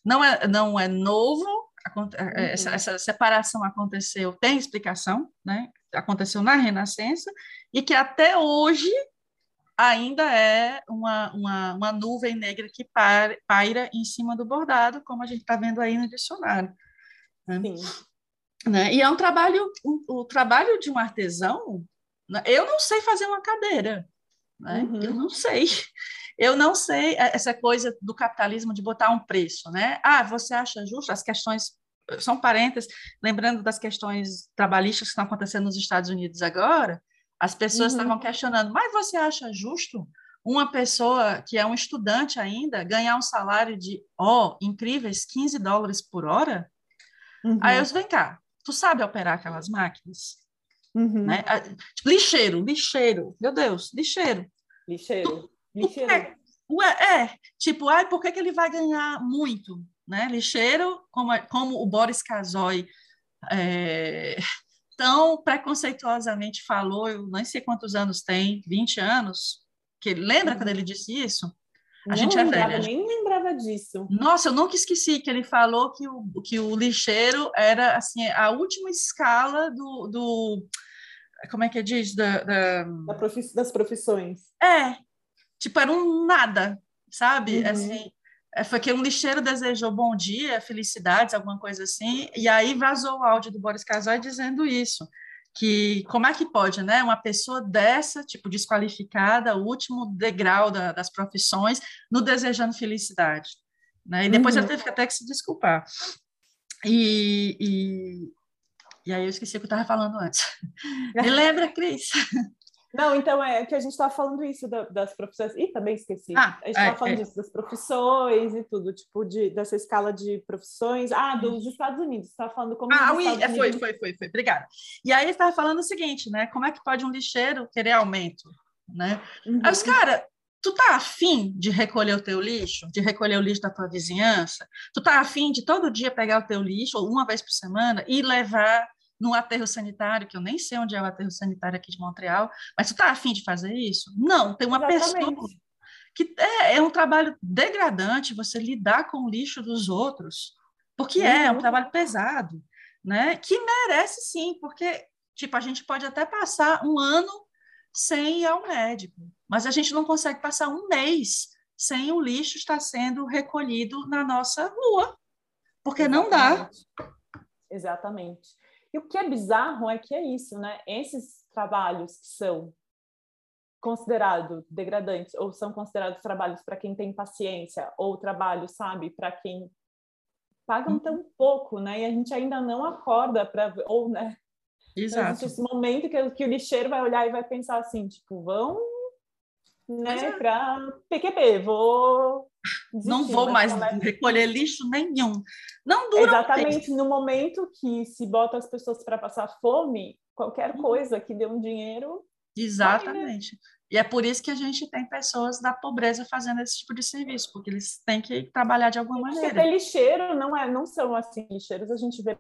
Não é, não é novo, é, uhum. essa, essa, separação aconteceu, tem explicação, né? aconteceu na Renascença, e que até hoje ainda é uma, uma, uma nuvem negra que paira, paira em cima do bordado, como a gente está vendo aí no dicionário. Né? Né? E é um trabalho, o, trabalho de um artesão? Eu não sei fazer uma cadeira, né? Uhum. Eu não sei. Eu não sei é, essa coisa do capitalismo de botar um preço, né? Ah, você acha justo? As questões são parênteses, lembrando das questões trabalhistas que estão acontecendo nos Estados Unidos agora, as pessoas uhum. estavam questionando, mas você acha justo uma pessoa que é um estudante ainda ganhar um salário de, ó, oh, incríveis 15 dólares por hora? Uhum. Aí eu disse, vem cá, tu sabe operar aquelas máquinas? Uhum. Né? Tipo, lixeiro, lixeiro, meu Deus, lixeiro. Lixeiro, lixeiro. É, ué, é, tipo, ai, por que, que ele vai ganhar muito? Né? Lixeiro, como, é, como o Boris Casoy é, tão preconceituosamente falou, eu nem sei quantos anos tem, 20 anos, que lembra uhum. quando ele disse isso? A não gente é velha. nem lembrava disso. Nossa, eu nunca esqueci que ele falou que o, que o lixeiro era assim a última escala do, do como é que diz da, da... da profiss... das profissões. É, tipo era um nada, sabe? Uhum. Assim, é, foi que um lixeiro desejou bom dia, felicidades, alguma coisa assim, e aí vazou o áudio do Boris Casoy dizendo isso que como é que pode, né, uma pessoa dessa, tipo, desqualificada, o último degrau da, das profissões, no desejando felicidade, né, e depois uhum. ele teve até que se desculpar. E, e, e aí eu esqueci o que eu estava falando antes. [laughs] Me lembra, Cris? Não, então é que a gente estava falando isso da, das profissões. Ih, também esqueci. Ah, a gente estava é, falando é. disso, das profissões e tudo, tipo, de, dessa escala de profissões. Ah, dos Estados Unidos. Você estava falando como. Ah, oui, é, foi, foi, foi, foi. Obrigada. E aí estava falando o seguinte, né? Como é que pode um lixeiro querer aumento? Né? Uhum. Aí os cara, Tu tá afim de recolher o teu lixo, de recolher o lixo da tua vizinhança? Tu tá afim de todo dia pegar o teu lixo, ou uma vez por semana, e levar no aterro sanitário, que eu nem sei onde é o aterro sanitário aqui de Montreal, mas tu tá afim de fazer isso? Não, tem uma Exatamente. pessoa que é, é, um trabalho degradante você lidar com o lixo dos outros, porque uhum. é, é um uhum. trabalho pesado, né? Que merece sim, porque tipo a gente pode até passar um ano sem ir ao médico, mas a gente não consegue passar um mês sem o lixo estar sendo recolhido na nossa rua, porque Exatamente. não dá. Exatamente. E o que é bizarro é que é isso, né? Esses trabalhos que são considerados degradantes ou são considerados trabalhos para quem tem paciência ou trabalho, sabe, para quem pagam uhum. tão pouco, né? E a gente ainda não acorda para ou, né? Exato. esse momento que, que o lixeiro vai olhar e vai pensar assim, tipo, vão né, é. para PQP, vou desistir, não vou mais recolher lixo nenhum. Não dura Exatamente, no momento que se bota as pessoas para passar fome, qualquer uhum. coisa que dê um dinheiro. Exatamente. Vai, né? E é por isso que a gente tem pessoas da pobreza fazendo esse tipo de serviço, porque eles têm que trabalhar de alguma maneira. Porque lixeiro não é, não são assim lixeiros, a gente vê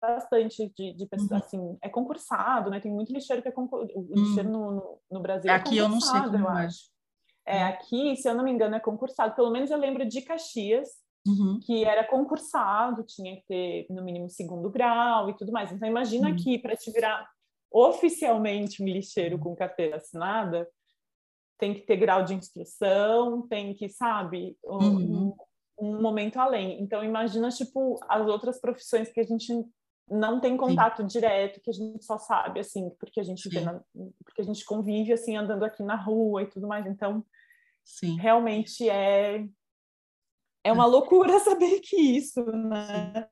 bastante de, de pessoas uhum. assim, é concursado, né? Tem muito lixeiro que é concursado. Lixeiro uhum. no, no, no, Brasil é Aqui eu não sei como eu é. acho. É, uhum. aqui, se eu não me engano, é concursado. Pelo menos eu lembro de Caxias, uhum. que era concursado, tinha que ter no mínimo segundo grau e tudo mais. Então imagina uhum. aqui para te virar oficialmente um lixeiro com carteira assinada, tem que ter grau de instrução, tem que, sabe, um, uhum. um, momento além. Então imagina tipo as outras profissões que a gente não tem contato Sim. direto, que a gente só sabe, assim, porque a gente na, porque a gente convive, assim, andando aqui na rua e tudo mais. Então, Sim. realmente é é uma loucura [laughs] saber que isso, né?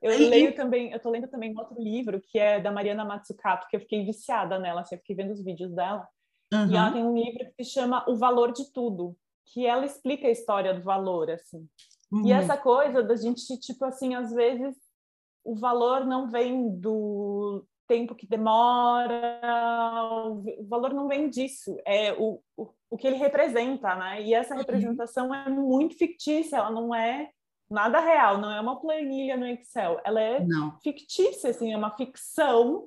Eu e... leio também, eu tô lendo também um outro livro que é da Mariana Matsukato, que eu fiquei viciada nela, assim, eu fiquei vendo os vídeos dela. Uhum. E ela tem um livro que se chama O Valor de Tudo, que ela explica a história do valor, assim. Uhum. E essa coisa da gente, tipo assim, às vezes o valor não vem do tempo que demora, o valor não vem disso, é o, o, o que ele representa, né? E essa uhum. representação é muito fictícia, ela não é nada real, não é uma planilha no Excel, ela é não. fictícia, assim, é uma ficção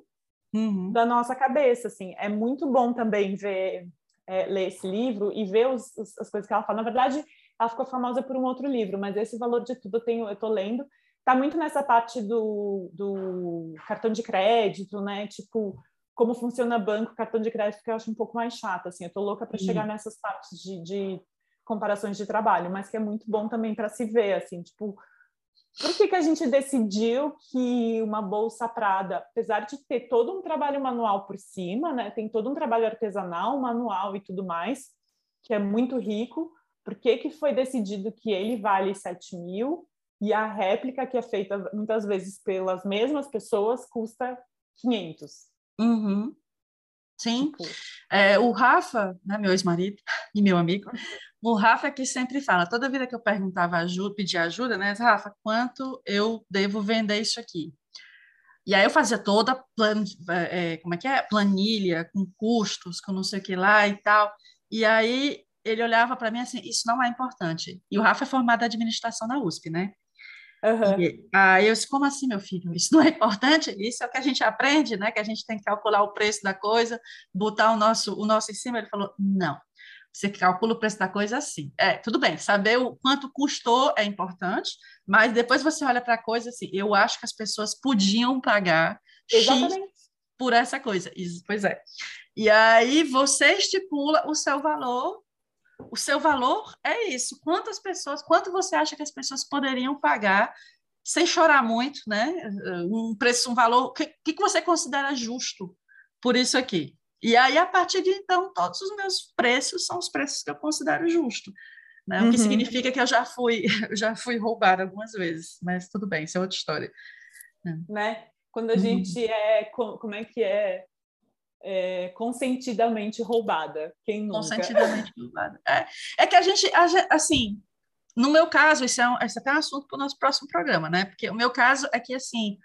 uhum. da nossa cabeça, assim. É muito bom também ver, é, ler esse livro e ver os, os, as coisas que ela fala. Na verdade, ela ficou famosa por um outro livro, mas esse valor de tudo eu tenho, eu tô lendo está muito nessa parte do, do cartão de crédito, né? Tipo, como funciona banco, cartão de crédito, que eu acho um pouco mais chato, assim. Eu tô louca para chegar nessas partes de, de, comparações de trabalho, mas que é muito bom também para se ver, assim, tipo, por que, que a gente decidiu que uma bolsa Prada, apesar de ter todo um trabalho manual por cima, né? Tem todo um trabalho artesanal, manual e tudo mais, que é muito rico. Por que, que foi decidido que ele vale 7 mil e a réplica que é feita muitas vezes pelas mesmas pessoas custa 500. Uhum. Sim. Tipo... É, o Rafa, né, meu ex-marido e meu amigo, o Rafa é que sempre fala, toda vida que eu perguntava ajuda, pedir ajuda, né, Rafa, quanto eu devo vender isso aqui? E aí eu fazia toda plan, é, como é que é? planilha, com custos, com não sei o que lá e tal. E aí ele olhava para mim assim, isso não é importante. E o Rafa é formado em administração na USP, né? Uhum. E, aí eu disse, como assim, meu filho? Isso não é importante? Isso é o que a gente aprende, né? Que a gente tem que calcular o preço da coisa, botar o nosso, o nosso em cima. Ele falou, não, você calcula o preço da coisa assim. É, tudo bem, saber o quanto custou é importante, mas depois você olha para a coisa assim, eu acho que as pessoas podiam pagar Exatamente. X por essa coisa. Isso, pois é. E aí você estipula o seu valor o seu valor é isso. Quantas pessoas, quanto você acha que as pessoas poderiam pagar sem chorar muito, né? Um preço, um valor, o que, que você considera justo por isso aqui? E aí, a partir de então, todos os meus preços são os preços que eu considero justo. Né? O que uhum. significa que eu já fui, [laughs] já fui roubada algumas vezes, mas tudo bem, isso é outra história. Né? Quando a uhum. gente é, como é que é? É, consentidamente roubada. Quem nunca? Consentidamente roubada. É, é que a gente, assim, no meu caso, isso é, um, esse é até um assunto para o nosso próximo programa, né? Porque o meu caso é que, assim,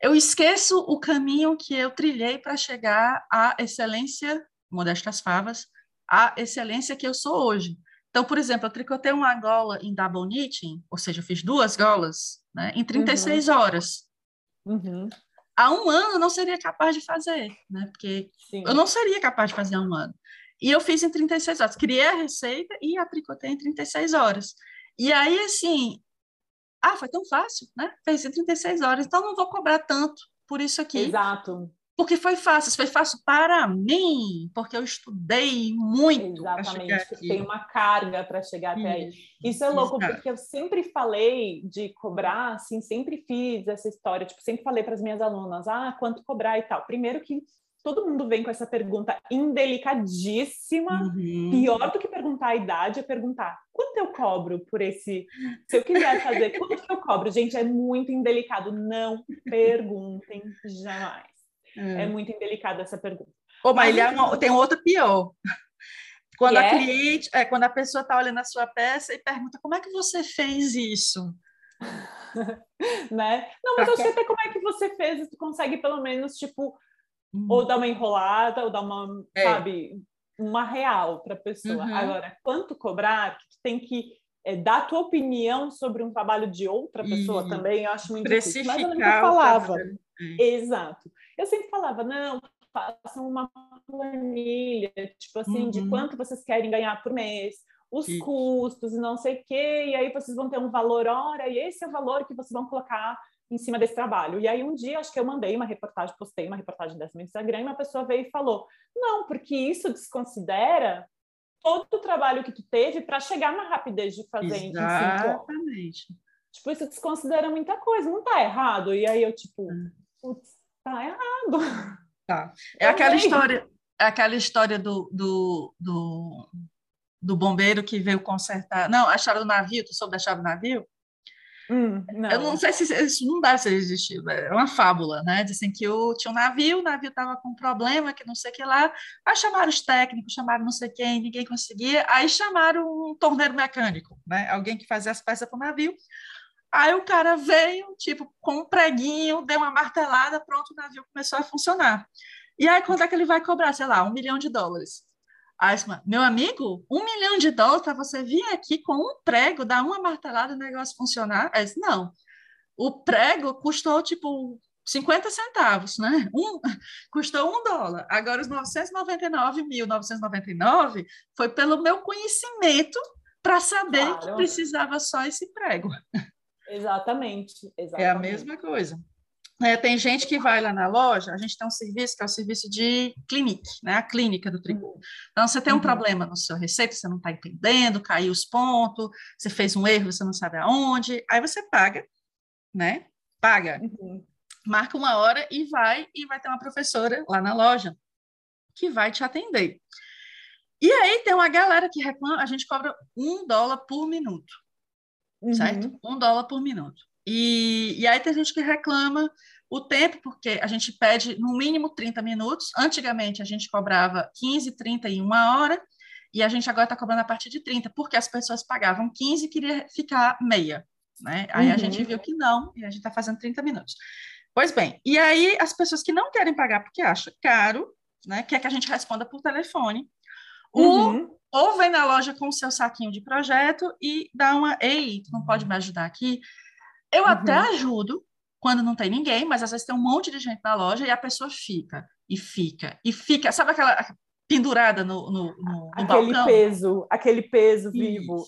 eu esqueço o caminho que eu trilhei para chegar à excelência, modestas favas, a excelência que eu sou hoje. Então, por exemplo, eu tricotei uma gola em double knitting, ou seja, eu fiz duas golas né, em 36 uhum. horas. Uhum. Há um ano eu não seria capaz de fazer, né? Porque Sim. eu não seria capaz de fazer há um ano. E eu fiz em 36 horas. Criei a receita e a tricotei em 36 horas. E aí, assim, ah, foi tão fácil, né? Fez em 36 horas, então não vou cobrar tanto por isso aqui. Exato. Porque foi fácil, foi fácil para mim, porque eu estudei muito. Exatamente, tem uma carga para chegar até aí. Isso é louco, Exato. porque eu sempre falei de cobrar, assim, sempre fiz essa história, tipo, sempre falei para as minhas alunas, ah, quanto cobrar e tal. Primeiro que todo mundo vem com essa pergunta indelicadíssima. Uhum. Pior do que perguntar a idade é perguntar quanto eu cobro por esse. Se eu quiser fazer, quanto que eu cobro? Gente, é muito indelicado. Não perguntem jamais. É, é muito indelicada essa pergunta. Ô, mas, mas é uma, tem outro pior. [laughs] Quando a é? cliente, é quando a pessoa está olhando a sua peça e pergunta como é que você fez isso? [laughs] né? Não, mas pra eu sei até como é que você fez, tu consegue pelo menos, tipo, uhum. ou dar uma enrolada, ou dar uma, é. sabe, uma real para a pessoa. Uhum. Agora, quanto cobrar, tu tem que é, dar tua opinião sobre um trabalho de outra pessoa também, eu acho muito difícil. Mas eu falava. Exato. Eu sempre falava, não, façam uma planilha, tipo assim, uhum. de quanto vocês querem ganhar por mês, os Isso. custos não sei o quê, e aí vocês vão ter um valor hora, e esse é o valor que vocês vão colocar em cima desse trabalho. E aí um dia, acho que eu mandei uma reportagem, postei uma reportagem dessa no Instagram, e uma pessoa veio e falou, não, porque isso desconsidera todo o trabalho que tu teve para chegar na rapidez de fazer Exatamente. Tipo, isso desconsidera muita coisa, não tá errado? E aí eu, tipo, hum. putz, tá errado. Tá. É eu aquela história, é aquela história do, do, do, do bombeiro que veio consertar. Não, a chave do navio, tu soube da chave do navio? Hum, não. Eu não sei se isso não deve ser existido, é uma fábula, né? Dizem que o, tinha um navio, o navio estava com um problema, que não sei o que lá, aí chamaram os técnicos, chamaram não sei quem, ninguém conseguia, aí chamaram um torneiro mecânico, né? Alguém que fazia as peças para o navio. Aí o cara veio, tipo, com um preguinho, deu uma martelada, pronto, o navio começou a funcionar. E aí, quando é que ele vai cobrar? Sei lá, um milhão de dólares. Aí, meu amigo, um milhão de dólares para você vir aqui com um prego, dar uma martelada e o negócio funcionar? Aí, não. O prego custou, tipo, 50 centavos, né? Um, [laughs] custou um dólar. Agora, os 999.999 foi pelo meu conhecimento para saber claro. que precisava só esse prego. Exatamente, exatamente. É a mesma coisa. É, tem gente que vai lá na loja, a gente tem um serviço que é o serviço de clinic, né? A clínica do tricô. Então, você tem um uhum. problema no seu receita, você não está entendendo, caiu os pontos, você fez um erro, você não sabe aonde, aí você paga, né? Paga. Uhum. Marca uma hora e vai, e vai ter uma professora lá na loja que vai te atender. E aí tem uma galera que reclama, a gente cobra um dólar por minuto uhum. certo? Um dólar por minuto. E, e aí tem gente que reclama o tempo, porque a gente pede no mínimo 30 minutos. Antigamente a gente cobrava 15, 30 e uma hora, e a gente agora está cobrando a partir de 30, porque as pessoas pagavam 15 e queria ficar meia. Né? Aí uhum. a gente viu que não, e a gente está fazendo 30 minutos. Pois bem, e aí as pessoas que não querem pagar porque acham caro, né, quer que a gente responda por telefone, uhum ou vem na loja com o seu saquinho de projeto e dá uma, ei, tu não pode me ajudar aqui? Eu uhum. até ajudo quando não tem ninguém, mas às vezes tem um monte de gente na loja e a pessoa fica, e fica, e fica, sabe aquela pendurada no, no, no, aquele balcão? peso, aquele peso vivo.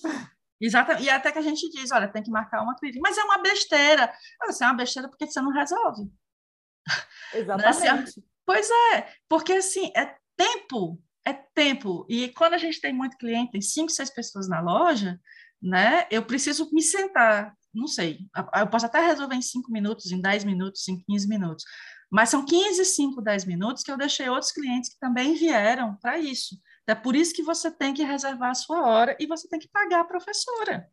Exatamente. E até que a gente diz, olha, tem que marcar uma clínica. Mas é uma besteira. Assim, é uma besteira porque você não resolve. [laughs] Exatamente. Assim, pois é, porque assim, é tempo é tempo. E quando a gente tem muito cliente, tem cinco, seis pessoas na loja, né? Eu preciso me sentar, não sei, eu posso até resolver em cinco minutos, em dez minutos, em quinze minutos, mas são 15, 5, 10 minutos que eu deixei outros clientes que também vieram para isso. É por isso que você tem que reservar a sua hora e você tem que pagar a professora.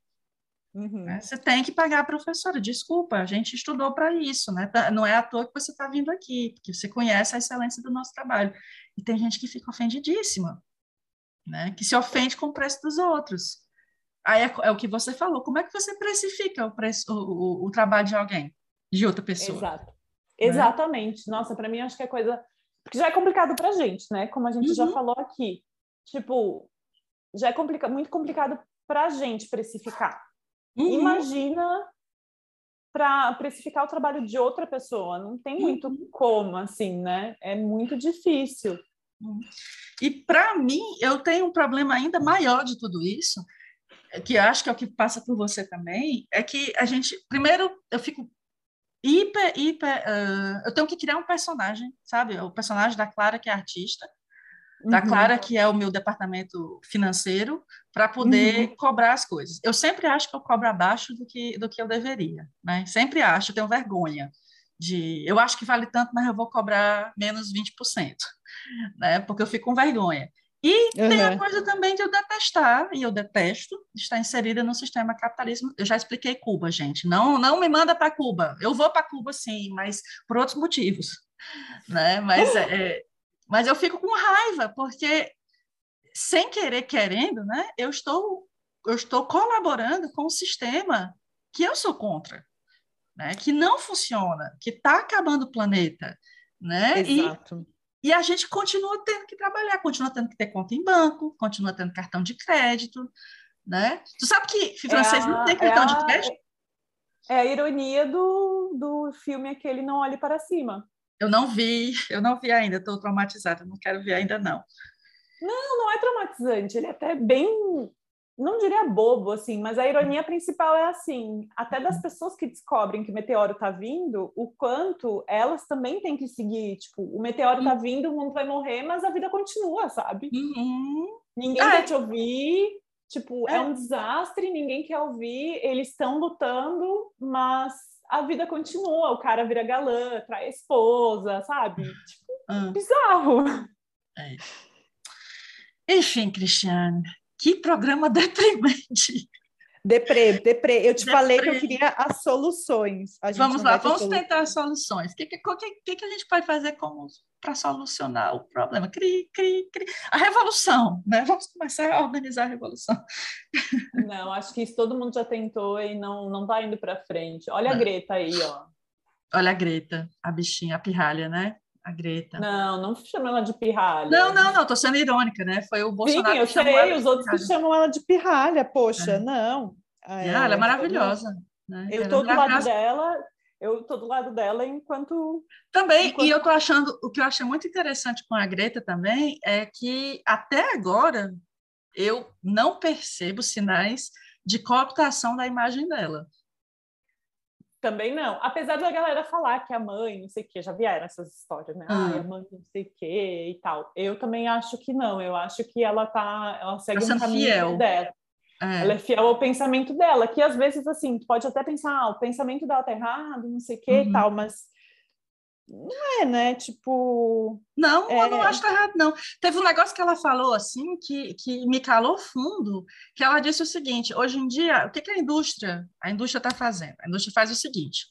Uhum. Né? Você tem que pagar a professora. Desculpa, a gente estudou para isso, né? Tá, não é à toa que você está vindo aqui, porque você conhece a excelência do nosso trabalho. E tem gente que fica ofendidíssima, né? Que se ofende com o preço dos outros. Aí é, é o que você falou. Como é que você precifica o, preço, o, o, o trabalho de alguém, de outra pessoa? Exato. Né? Exatamente. Nossa, para mim acho que é coisa porque já é complicado para a gente, né? Como a gente uhum. já falou aqui. tipo, já é complica muito complicado para a gente precificar. Uhum. Imagina para precificar o trabalho de outra pessoa. Não tem muito uhum. como, assim, né? É muito difícil. E para mim, eu tenho um problema ainda maior de tudo isso, que acho que é o que passa por você também, é que a gente, primeiro, eu fico hiper, hiper, uh, eu tenho que criar um personagem, sabe? O personagem da Clara, que é artista, da uhum. Clara, que é o meu departamento financeiro, para poder uhum. cobrar as coisas. Eu sempre acho que eu cobro abaixo do que, do que eu deveria, né? Sempre acho, tenho vergonha de... Eu acho que vale tanto, mas eu vou cobrar menos 20%, né? Porque eu fico com vergonha. E uhum. tem a coisa também de eu detestar, e eu detesto, estar inserida no sistema capitalismo. Eu já expliquei Cuba, gente. Não, não me manda para Cuba. Eu vou para Cuba, sim, mas por outros motivos. Né? Mas é, mas eu fico com raiva, porque sem querer querendo, né, eu estou eu estou colaborando com um sistema que eu sou contra, né, que não funciona, que está acabando o planeta, né? Exato. E, e a gente continua tendo que trabalhar, continua tendo que ter conta em banco, continua tendo cartão de crédito, né? Tu sabe que francês é não tem cartão é de crédito? É a ironia do, do filme aquele Não Olhe Para Cima. Eu não vi, eu não vi ainda, estou traumatizada, não quero ver ainda não. Não, não é traumatizante, ele é até bem, não diria bobo, assim, mas a ironia principal é assim, até das pessoas que descobrem que o meteoro está vindo, o quanto elas também têm que seguir, tipo, o meteoro está vindo, o mundo vai morrer, mas a vida continua, sabe? Uhum. Ninguém é. quer te ouvir, tipo, é. é um desastre, ninguém quer ouvir, eles estão lutando, mas a vida continua, o cara vira galã, trai a esposa, sabe? Tipo, ah. bizarro. É. Enfim, Cristiane, que programa [laughs] deprimente. Deprê, deprê. Eu te deprê. falei que eu queria as soluções. vamos lá, vamos tentar as soluções. O que, que, que, que a gente pode fazer para solucionar o problema? Cri, cri, cri. A revolução, né? [laughs] Vamos começar a organizar a revolução. Não, acho que isso todo mundo já tentou e não não está indo para frente. Olha a Greta aí, ó. Olha a Greta, a bichinha, a pirralha, né? A Greta. Não, não chama ela de pirralha. Não, não, não, tô sendo irônica, né? Foi o Bolsonaro. Sim, eu sei, os outros que chamam ela de pirralha, poxa, é. não. Ah, é, ela é maravilhosa. Né? Eu estou do lado dela, eu estou do lado dela enquanto. Também, enquanto... e eu tô achando, o que eu achei muito interessante com a Greta também é que até agora eu não percebo sinais de cooptação da imagem dela. Também não. Apesar da galera falar que a mãe, não sei o quê, já vieram essas histórias, né? Ah. Ai, a mãe não sei o quê e tal. Eu também acho que não. Eu acho que ela tá, ela segue tá um caminho fiel. dela. É. Ela é fiel ao pensamento dela, que às vezes, assim, tu pode até pensar, ah, o pensamento dela tá errado, não sei o que uhum. e tal, mas não é, né? Tipo. Não, é... eu não acho que tá errado, não. Teve um negócio que ela falou, assim, que, que me calou fundo, que ela disse o seguinte: hoje em dia, o que, que a indústria, a indústria está fazendo? A indústria faz o seguinte: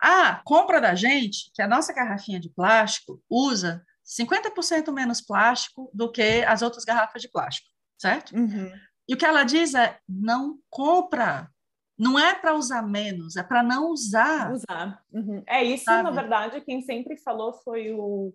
a compra da gente, que a nossa garrafinha de plástico usa 50% menos plástico do que as outras garrafas de plástico, certo? Uhum. E o que ela diz é: não compra. Não é para usar menos, é para não usar. Usar. Uhum. É isso, sabe? na verdade, quem sempre falou foi o,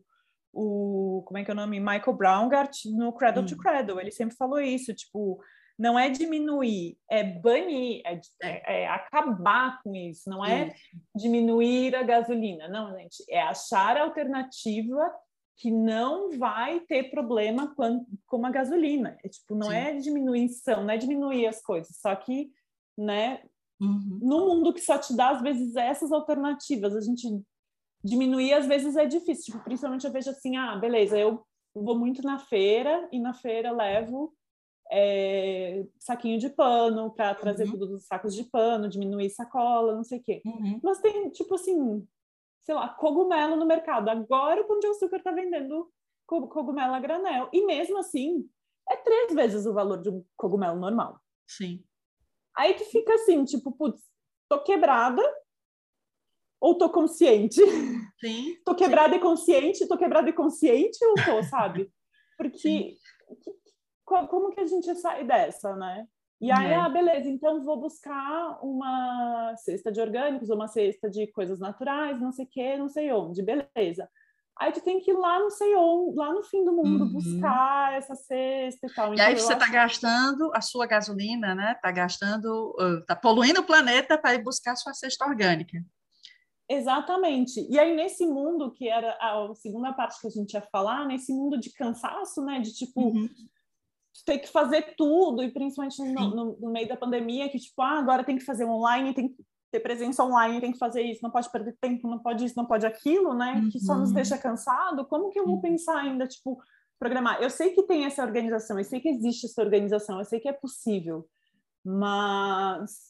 o como é que é o nome? Michael Braungart no Cradle hum. to Cradle. Ele sempre falou isso, tipo, não é diminuir, é banir, é, é, é acabar com isso, não é diminuir a gasolina, não, gente, é achar alternativa que não vai ter problema com, com a gasolina. É, tipo, não Sim. é diminuição, não é diminuir as coisas, só que, né, uhum. no mundo que só te dá, às vezes, essas alternativas, a gente diminuir, às vezes, é difícil. Tipo, principalmente eu vejo assim, ah, beleza, eu vou muito na feira e na feira levo é, saquinho de pano para trazer uhum. tudo dos sacos de pano, diminuir sacola, não sei o quê. Uhum. Mas tem, tipo assim, sei lá, cogumelo no mercado. Agora o Pão de Açúcar está vendendo cogumelo a granel. E mesmo assim, é três vezes o valor de um cogumelo normal. Sim. Aí tu fica assim, tipo, putz, tô quebrada ou tô consciente? Sim. [laughs] tô quebrada sim. e consciente, tô quebrada e consciente ou tô, sabe? [laughs] Porque como que a gente sai dessa, né? E aí, é. ah, beleza, então vou buscar uma cesta de orgânicos, uma cesta de coisas naturais, não sei o que, não sei onde, beleza. Aí tu tem que ir lá, não sei onde, lá no fim do mundo, uhum. buscar essa cesta e tal. E então, aí você está acho... gastando a sua gasolina, né? Está gastando, está poluindo o planeta para ir buscar a sua cesta orgânica. Exatamente. E aí, nesse mundo, que era a segunda parte que a gente ia falar, nesse mundo de cansaço, né? De tipo, uhum. Ter que fazer tudo, e principalmente no, no, no, meio da pandemia, que tipo, ah, agora tem que fazer online, tem que ter presença online, tem que fazer isso, não pode perder tempo, não pode isso, não pode aquilo, né? Uhum. Que só nos uhum. deixa cansado. Como que eu vou pensar ainda, tipo, programar? Eu sei que tem essa organização, eu sei que existe essa organização, eu sei que é possível, mas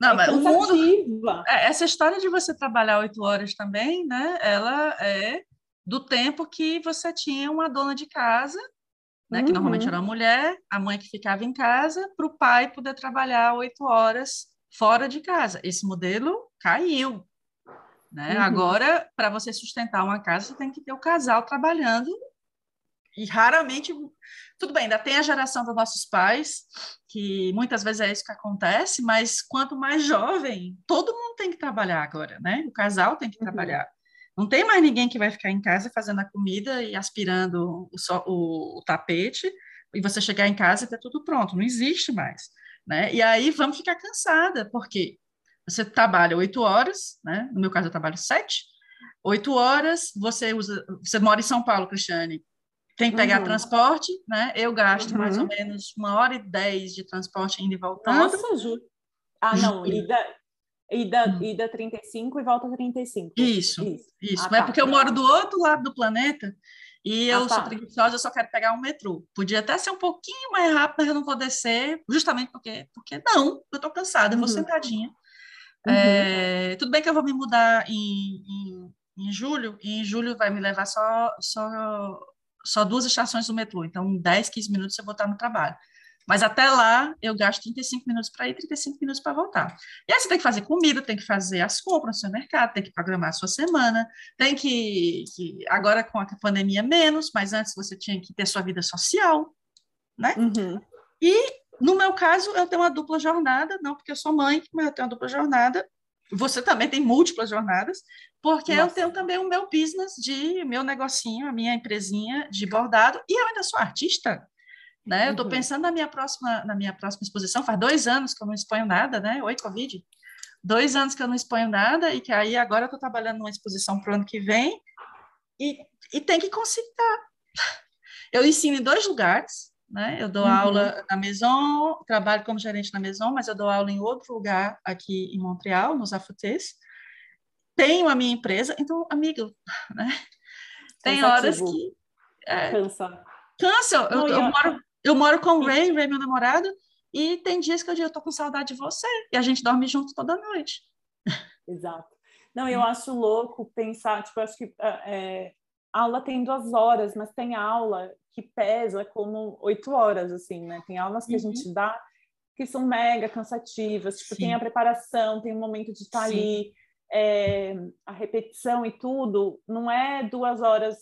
não, é mas o mundo. É, essa história de você trabalhar oito horas também, né? Ela é do tempo que você tinha uma dona de casa, né? Uhum. Que normalmente uhum. era uma mulher, a mãe que ficava em casa, para o pai poder trabalhar oito horas fora de casa. Esse modelo caiu. Né? Uhum. Agora, para você sustentar uma casa, você tem que ter o casal trabalhando e raramente tudo bem, ainda tem a geração dos nossos pais, que muitas vezes é isso que acontece, mas quanto mais jovem, todo mundo tem que trabalhar agora, né? O casal tem que uhum. trabalhar. Não tem mais ninguém que vai ficar em casa fazendo a comida e aspirando o, so, o, o tapete, e você chegar em casa e ter tudo pronto. Não existe mais. Né? E aí vamos ficar cansada, porque você trabalha oito horas, né? No meu caso, eu trabalho sete. Oito horas, você usa. Você mora em São Paulo, Cristiane tem que pegar uhum. transporte, né? Eu gasto uhum. mais ou menos uma hora e dez de transporte indo e voltando. Nossa, Ju. Ah, não, ida, ida, uhum. ida 35 e volta 35. Isso, isso. isso. Ah, Mas tá. porque eu moro do outro lado do planeta e eu ah, tá. sou preguiçosa, eu só quero pegar um metrô. Podia até ser um pouquinho mais rápido, mas eu não vou descer, justamente porque, porque não, eu tô cansada, eu vou uhum. sentadinha. Uhum. É, tudo bem que eu vou me mudar em, em, em julho, e em julho vai me levar só, só só duas estações do metrô, então 10, 15 minutos eu vou estar no trabalho. Mas até lá eu gasto 35 minutos para ir, 35 minutos para voltar. E aí você tem que fazer comida, tem que fazer as compras no seu mercado, tem que programar a sua semana, tem que, que agora com a pandemia menos, mas antes você tinha que ter sua vida social, né? Uhum. E no meu caso eu tenho uma dupla jornada, não porque eu sou mãe, mas eu tenho uma dupla jornada. Você também tem múltiplas jornadas, porque Nossa. eu tenho também o meu business de meu negocinho, a minha empresinha de bordado, e eu ainda sou artista. Né? Eu estou uhum. pensando na minha próxima na minha próxima exposição. Faz dois anos que eu não exponho nada, né? Oi, Covid. Dois anos que eu não exponho nada e que aí agora eu estou trabalhando numa exposição para o ano que vem e, e tem que conciliar. Eu ensino em dois lugares, né? Eu dou uhum. aula na Maison, trabalho como gerente na Maison, mas eu dou aula em outro lugar aqui em Montreal, nos Afutês tenho a minha empresa, então, amigo, né? Tem horas que. É, cansa. Cansa. Eu, Não, eu, eu, moro, eu moro com o Ray, Ray, meu namorado, e tem dias que eu digo, eu tô com saudade de você, e a gente dorme junto toda noite. Exato. Não, eu acho louco pensar, tipo, acho que é, é aula tem duas horas, mas tem aula que pesa como oito horas, assim, né? Tem aulas que uhum. a gente dá que são mega cansativas, tipo, Sim. tem a preparação, tem o momento de estar ali, é, a repetição e tudo, não é duas horas,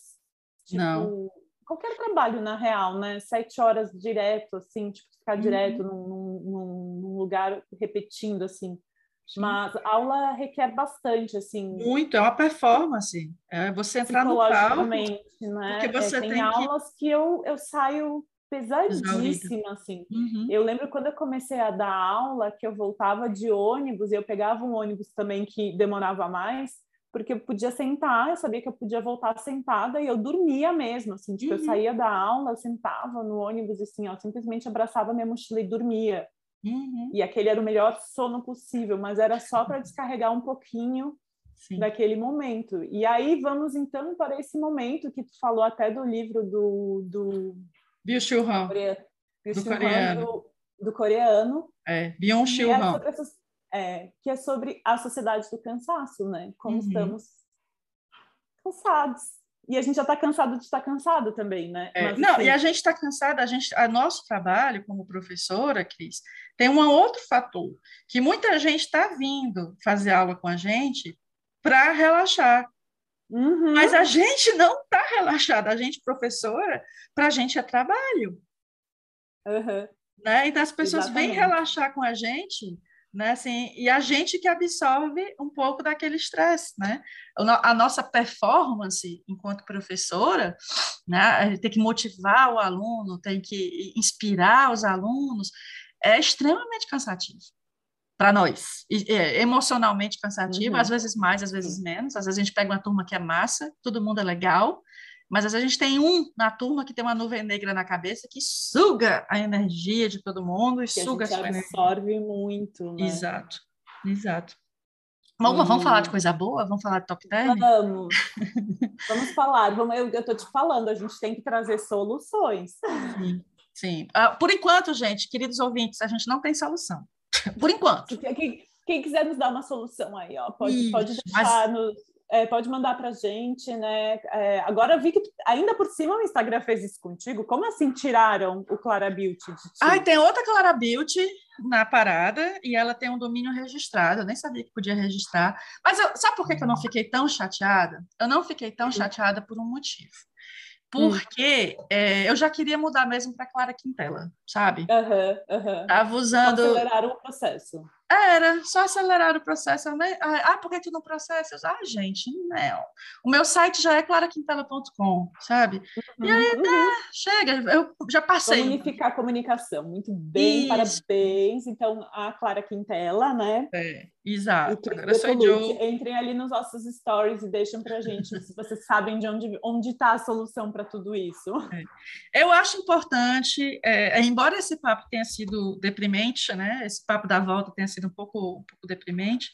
tipo, não. Qualquer trabalho na real, né? Sete horas direto, assim, tipo, ficar uhum. direto num, num, num, lugar repetindo, assim. Sim. Mas a aula requer bastante, assim. Muito, é uma performance. É você entrar no palco. Né? Porque você é, tem, tem aulas que... que eu, eu saio pesadíssima, assim. Uhum. Eu lembro quando eu comecei a dar aula, que eu voltava de ônibus, e eu pegava um ônibus também que demorava mais, porque eu podia sentar, eu sabia que eu podia voltar sentada, e eu dormia mesmo, assim, tipo, uhum. eu saía da aula, eu sentava no ônibus, assim, ó, simplesmente abraçava minha mochila e dormia. Uhum. E aquele era o melhor sono possível, mas era só para descarregar um pouquinho Sim. daquele momento. E aí vamos então para esse momento que tu falou até do livro do, do Byung-Chul Han. do coreano. Do, do coreano. É, Byung-Chul é Han. É, que é sobre a sociedade do cansaço, né? Como uhum. estamos cansados. E a gente já está cansado de estar cansado também, né? É, Mas, não, assim... e a gente está cansado, a gente, a nosso trabalho como professora, Cris, tem um outro fator, que muita gente está vindo fazer aula com a gente para relaxar, Uhum. Mas a gente não está relaxada, a gente, professora, para a gente é trabalho. Uhum. Né? Então, as pessoas Exatamente. vêm relaxar com a gente né? Assim, e a gente que absorve um pouco daquele estresse, né? A nossa performance enquanto professora, né? Tem que motivar o aluno, tem que inspirar os alunos, é extremamente cansativo para nós, e, é, emocionalmente cansativo, uhum. às vezes mais, às vezes menos. Às vezes a gente pega uma turma que é massa, todo mundo é legal, mas a gente tem um na turma que tem uma nuvem negra na cabeça que suga a energia de todo mundo e que suga a, gente a absorve energia. muito. Né? Exato, exato. Vamos, vamos falar de coisa boa? Vamos falar de top 10? Vamos. [laughs] vamos falar. Vamos, eu estou te falando, a gente tem que trazer soluções. Sim, sim. Uh, por enquanto, gente, queridos ouvintes, a gente não tem solução. [laughs] Por enquanto. Quem, quem quiser nos dar uma solução aí, ó, pode, pode deixar mas... nos é, pode mandar para a gente, né? É, agora vi que ainda por cima o Instagram fez isso contigo. Como assim tiraram o Clara Beauty de ti? Ai, tem outra Clara Beauty na parada e ela tem um domínio registrado. Eu nem sabia que podia registrar. Mas eu, sabe por que, que eu não fiquei tão chateada? Eu não fiquei tão chateada por um motivo. Hum. Porque hum. é, eu já queria mudar mesmo para Clara Quintela, sabe? Uhum, uhum. Tava usando. Aceleraram o processo. Era, só acelerar o processo. Ah, por que tu não processa? Ah, gente, não. O meu site já é claraquintela.com, sabe? Uhum, e aí, uhum. né, chega, eu já passei. Vamos unificar a comunicação. Muito bem, Isso. parabéns. Então, a Clara Quintela, né? É, exato. Agora sou eu. Entrem ali nos nossos stories e deixem pra gente se vocês sabem de onde onde está a solução para tudo isso. É. Eu acho importante, é, embora esse papo tenha sido deprimente, né? Esse papo da volta tenha sido sido um pouco, um pouco deprimente,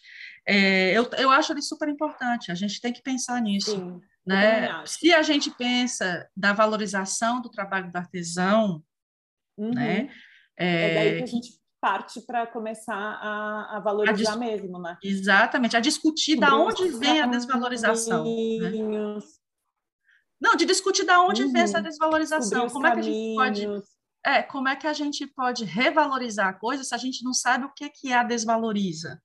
é, eu, eu acho ele super importante, a gente tem que pensar nisso. Sim, né? Se a gente pensa da valorização do trabalho do artesão, uhum. né? É, é daí que a gente parte para começar a, a valorizar a mesmo, né? Exatamente, a discutir da onde vem a desvalorização. Né? Não, de discutir da onde uhum. vem essa uhum. desvalorização. Como é que a gente pode é, como é que a gente pode revalorizar a coisa se a gente não sabe o que, que a desvaloriza?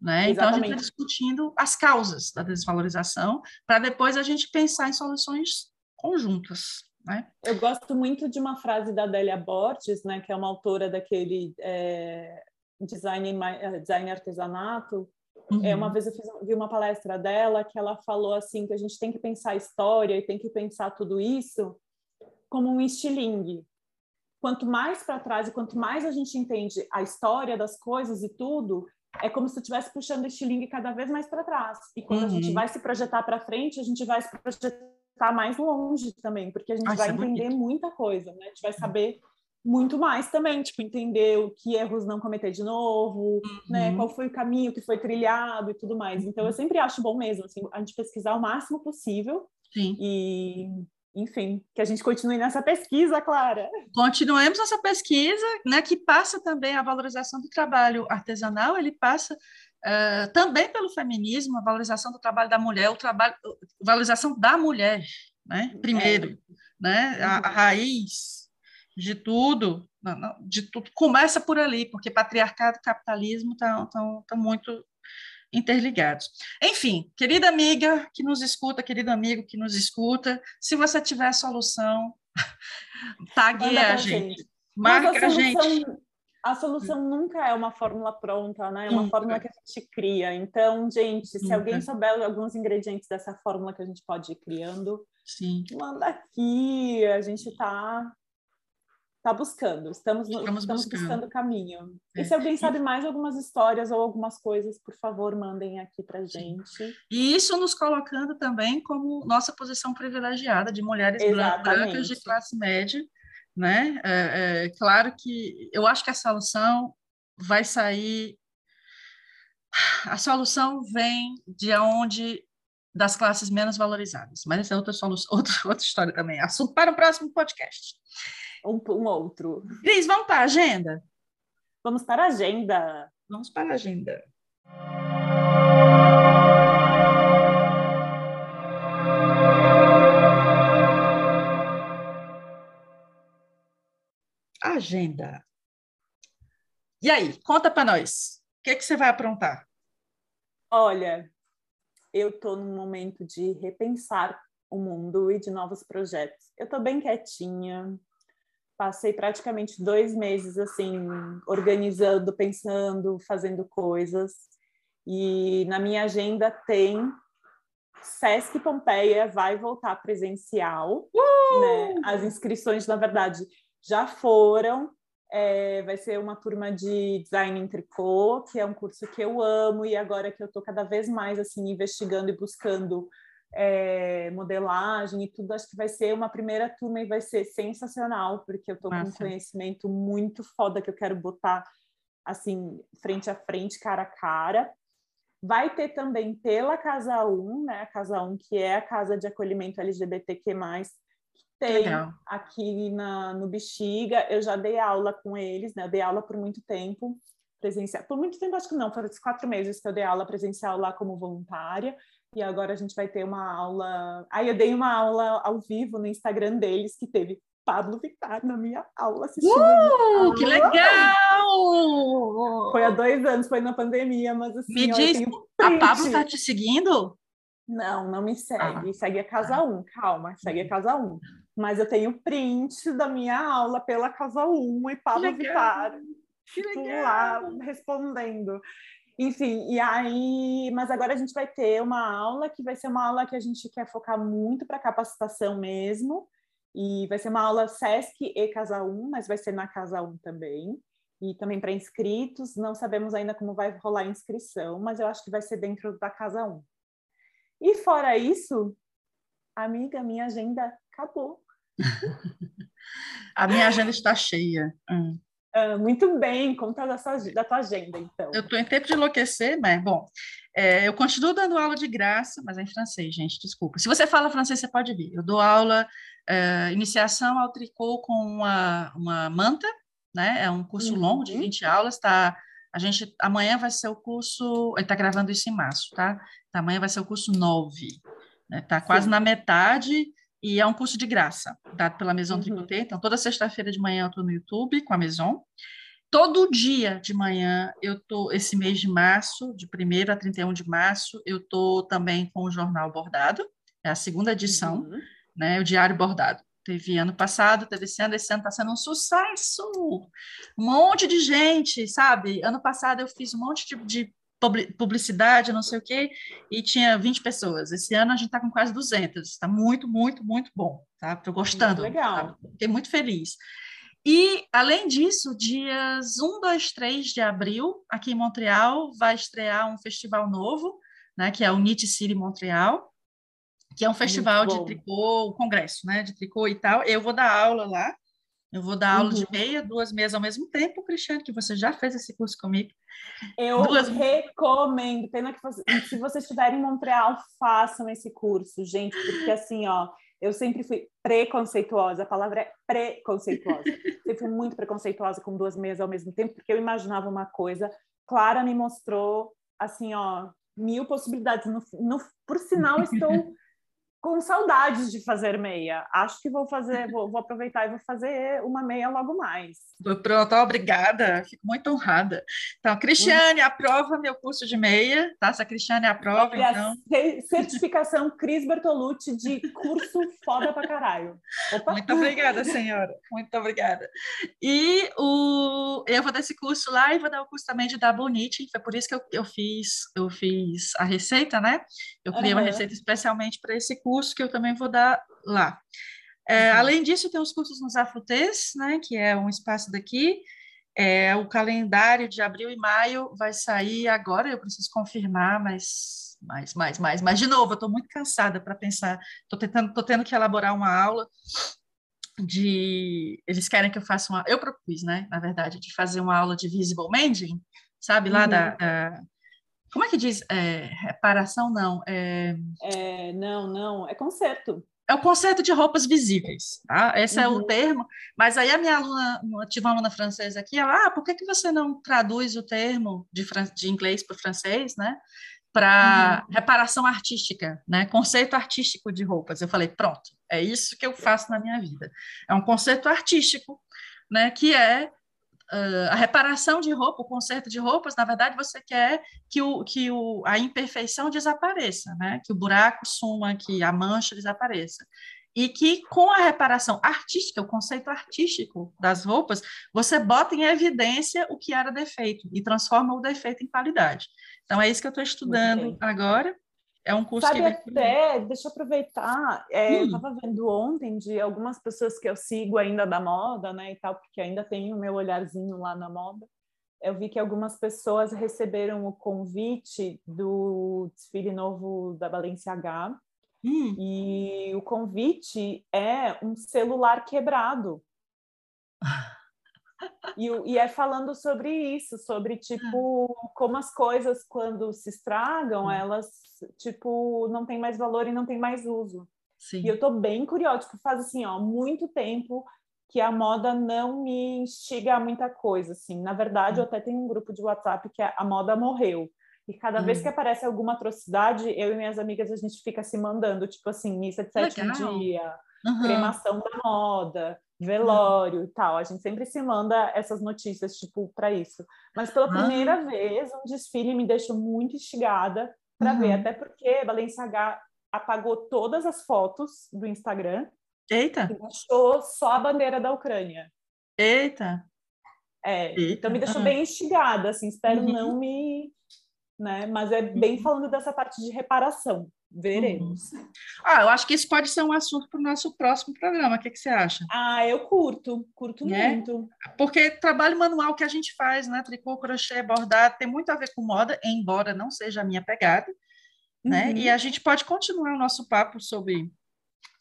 Né? Então, a gente está discutindo as causas da desvalorização para depois a gente pensar em soluções conjuntas. Né? Eu gosto muito de uma frase da Adélia Borges, né, que é uma autora daquele é, design, é, design artesanato. Uhum. É, uma vez eu fiz, vi uma palestra dela que ela falou assim que a gente tem que pensar a história e tem que pensar tudo isso como um estilingue, quanto mais para trás e quanto mais a gente entende a história das coisas e tudo, é como se estivesse puxando este link cada vez mais para trás. E quando uhum. a gente uhum. vai se projetar para frente, a gente vai se projetar mais longe também, porque a gente Ai, vai é entender bonito. muita coisa, né? A gente vai saber muito mais também, tipo, entender o que erros não cometer de novo, né? uhum. né? Qual foi o caminho que foi trilhado e tudo mais. Então, eu uhum. sempre acho bom mesmo, assim, a gente pesquisar o máximo possível Sim. e enfim, que a gente continue nessa pesquisa, Clara. Continuemos nessa pesquisa, né, que passa também a valorização do trabalho artesanal, ele passa uh, também pelo feminismo, a valorização do trabalho da mulher, o trabalho, a valorização da mulher, né, primeiro, é. né, a, a, raiz de tudo, de tudo começa por ali, porque patriarcado e capitalismo estão muito interligados. Enfim, querida amiga que nos escuta, querido amigo que nos escuta, se você tiver solução, [laughs] pague a gente. Marca a, gente. A solução nunca é uma fórmula pronta, né? É uma fórmula que a gente cria. Então, gente, se alguém souber alguns ingredientes dessa fórmula que a gente pode ir criando, Sim. manda aqui. A gente está está buscando, estamos, estamos, estamos buscando. buscando caminho. É. E se alguém sabe mais algumas histórias ou algumas coisas, por favor, mandem aqui para gente. E isso nos colocando também como nossa posição privilegiada de mulheres Exatamente. brancas de classe média, né? É, é, claro que eu acho que a solução vai sair. A solução vem de onde das classes menos valorizadas, mas essa é outra, solução, [laughs] outra, outra história também. Assunto para o próximo podcast um, um outro. Cris, vamos para a agenda? Vamos para a agenda. Vamos para a agenda. Agenda. E aí, conta para nós. O que, é que você vai aprontar? Olha, eu estou num momento de repensar o mundo e de novos projetos. Eu estou bem quietinha, Passei praticamente dois meses assim, organizando, pensando, fazendo coisas. E na minha agenda tem Sesc Pompeia vai voltar presencial. Uh! Né? As inscrições, na verdade, já foram. É, vai ser uma turma de design em tricô, que é um curso que eu amo, e agora que eu estou cada vez mais assim investigando e buscando é, modelagem e tudo, acho que vai ser uma primeira turma e vai ser sensacional, porque eu estou com um conhecimento muito foda que eu quero botar assim, frente a frente, cara a cara. Vai ter também pela Casa 1, né? A Casa 1, que é a casa de acolhimento LGBTQ+, tem Legal. aqui na, no Bexiga. Eu já dei aula com eles, né? Eu dei aula por muito tempo presencial. Por muito tempo, acho que não, foram quatro meses que eu dei aula presencial lá como voluntária. E agora a gente vai ter uma aula. Aí eu dei uma aula ao vivo no Instagram deles, que teve Pablo Vittar na minha aula assistindo. Uh, aula. Que legal! Foi há dois anos, foi na pandemia, mas assim. Me diz, a Pablo está te seguindo? Não, não me segue. Ah. Segue a Casa 1, calma, segue a Casa 1. Mas eu tenho print da minha aula pela Casa 1 e Pablo Vittar lá respondendo. Enfim, e aí, mas agora a gente vai ter uma aula que vai ser uma aula que a gente quer focar muito para capacitação mesmo. E vai ser uma aula SESC e Casa 1, mas vai ser na Casa 1 também. E também para inscritos, não sabemos ainda como vai rolar a inscrição, mas eu acho que vai ser dentro da Casa 1. E fora isso, amiga, minha agenda acabou. [laughs] a minha agenda está cheia. Hum. Ah, muito bem, conta da, sua, da tua agenda, então. Eu estou em tempo de enlouquecer, mas, bom, é, eu continuo dando aula de graça, mas é em francês, gente, desculpa. Se você fala francês, você pode vir. Eu dou aula é, iniciação ao tricô com uma, uma manta, né? É um curso uhum. longo de 20 aulas, tá? A gente, amanhã vai ser o curso, ele está gravando isso em março, tá? Então, amanhã vai ser o curso 9, né? Tá quase Sim. na metade e é um curso de graça, dado pela Maison uhum. Tricoté. Então, toda sexta-feira de manhã eu estou no YouTube com a Maison. Todo dia de manhã eu tô esse mês de março, de 1 a 31 de março, eu tô também com o jornal bordado, é a segunda edição. Uhum né? O Diário Bordado. Teve ano passado, teve esse ano, esse ano está sendo um sucesso. Um monte de gente, sabe? Ano passado eu fiz um monte de, de publicidade, não sei o quê, e tinha 20 pessoas. Esse ano a gente está com quase 200. Está muito, muito, muito bom. Tá? Estou gostando. Muito legal. Tá? Fiquei muito feliz. E, além disso, dias 1, 2, 3 de abril, aqui em Montreal, vai estrear um festival novo, né, que é o Knit City Montreal, que é um festival de tricô, um congresso, né, de tricô e tal. Eu vou dar aula lá. Eu vou dar aula uhum. de meia, duas meias ao mesmo tempo, Cristiane, que você já fez esse curso comigo. Eu duas... recomendo. Pena que você, se vocês estiverem em Montreal, façam esse curso, gente, porque assim, ó, eu sempre fui preconceituosa, a palavra é preconceituosa. [laughs] Eu fui muito preconceituosa com duas meias ao mesmo tempo, porque eu imaginava uma coisa. Clara me mostrou, assim, ó, mil possibilidades. No, no, por sinal, estou [laughs] com saudades de fazer meia. Acho que vou fazer, vou, vou, aproveitar e vou fazer uma meia logo mais. Pronto, obrigada. Fico muito honrada. Então, Cristiane, hum. aprova meu curso de meia, tá? Se a Cristiane aprova, Olha, então. Certificação Cris Bertolucci de curso foda pra caralho. Opa. Muito obrigada, senhora. Muito obrigada. E o... eu vou dar esse curso lá e vou dar o curso também de double knitting. Foi por isso que eu, eu fiz eu fiz a receita, né? Eu criei uhum. uma receita especialmente para esse curso curso que eu também vou dar lá. É, uhum. Além disso, tem os cursos nos Afutes, né, que é um espaço daqui. É, o calendário de abril e maio vai sair agora, eu preciso confirmar, mas mais, mais, mais. Mas, de novo, eu estou muito cansada para pensar. Estou tentando, estou tendo que elaborar uma aula de. Eles querem que eu faça uma. Eu propus, né, na verdade, de fazer uma aula de visible mending, sabe, lá uhum. da, da como é que diz? É, reparação, não. É... é... não, não. É conserto. É o conserto de roupas visíveis, tá? Esse uhum. é o uhum. termo. Mas aí a minha aluna, tive uma aluna francesa aqui, ela, ah, por que, que você não traduz o termo de, de inglês para francês, né? Para uhum. reparação artística, né? Conceito artístico de roupas. Eu falei, pronto, é isso que eu faço na minha vida. É um conceito artístico, né? Que é uh, a reparação de roupa, o conserto de roupas, na verdade, você quer que, o, que o, a imperfeição desapareça, né? que o buraco suma, que a mancha desapareça. E que com a reparação artística, o conceito artístico das roupas, você bota em evidência o que era defeito e transforma o defeito em qualidade. Então, é isso que eu estou estudando agora. É um curso Sabe que... até, deixa eu aproveitar, é, hum. eu estava vendo ontem de algumas pessoas que eu sigo ainda da moda, né, e tal, porque ainda tenho o meu olharzinho lá na moda. Eu vi que algumas pessoas receberam o convite do desfile novo da Balenciaga, hum. e o convite é um celular quebrado. [laughs] E, e, é falando sobre isso, sobre tipo como as coisas quando se estragam, hum. elas tipo não tem mais valor e não tem mais uso. Sim. E eu tô bem curiosa, tipo, faz assim, ó, muito tempo que a moda não me instiga a muita coisa, assim. Na verdade, hum. eu até tenho um grupo de WhatsApp que é a moda morreu. E cada hum. vez que aparece alguma atrocidade, eu e minhas amigas a gente fica se mandando, tipo assim, missa de sétimo dia, uhum. cremação da moda, velório e tal. A gente sempre se manda essas notícias, tipo, para isso. Mas pela primeira vez, um desfile me deixou muito instigada para uhum. ver, até porque Balenciaga apagou todas as fotos do Instagram. Eita! E deixou só a bandeira da Ucrânia. Eita! É, Eita. então me deixou uhum. bem instigada, assim, espero uhum. não me... Né? Mas é bem uhum. falando dessa parte de reparação. Veremos. Uhum. Ah, eu acho que isso pode ser um assunto para o nosso próximo programa. O que, que você acha? Ah, eu curto, curto né? muito. Porque trabalho manual que a gente faz, né? Tricô, crochê, bordado, tem muito a ver com moda, embora não seja a minha pegada. Né? Uhum. Né? E a gente pode continuar o nosso papo sobre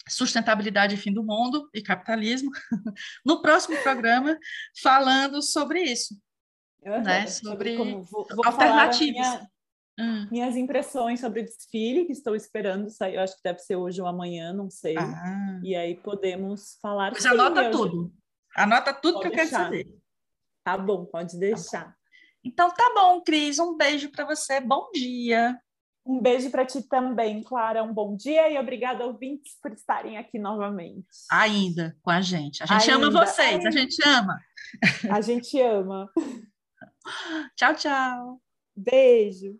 sustentabilidade e fim do mundo e capitalismo [laughs] no próximo programa, falando sobre isso. Uhum. Né? Sobre vou, vou alternativas. Hum. Minhas impressões sobre o desfile, que estou esperando sair, eu acho que deve ser hoje ou amanhã, não sei. Ah. E aí podemos falar. Pois anota tudo. Anota tudo pode que eu deixar. quero saber. Tá bom, pode deixar. Tá então tá bom, Cris. Um beijo para você. Bom dia. Um beijo para ti também, Clara. Um bom dia e obrigada, ouvintes, por estarem aqui novamente. Ainda com a gente. A gente Ainda. ama vocês, Ainda. a gente ama. A gente ama. [laughs] tchau, tchau. Beijo.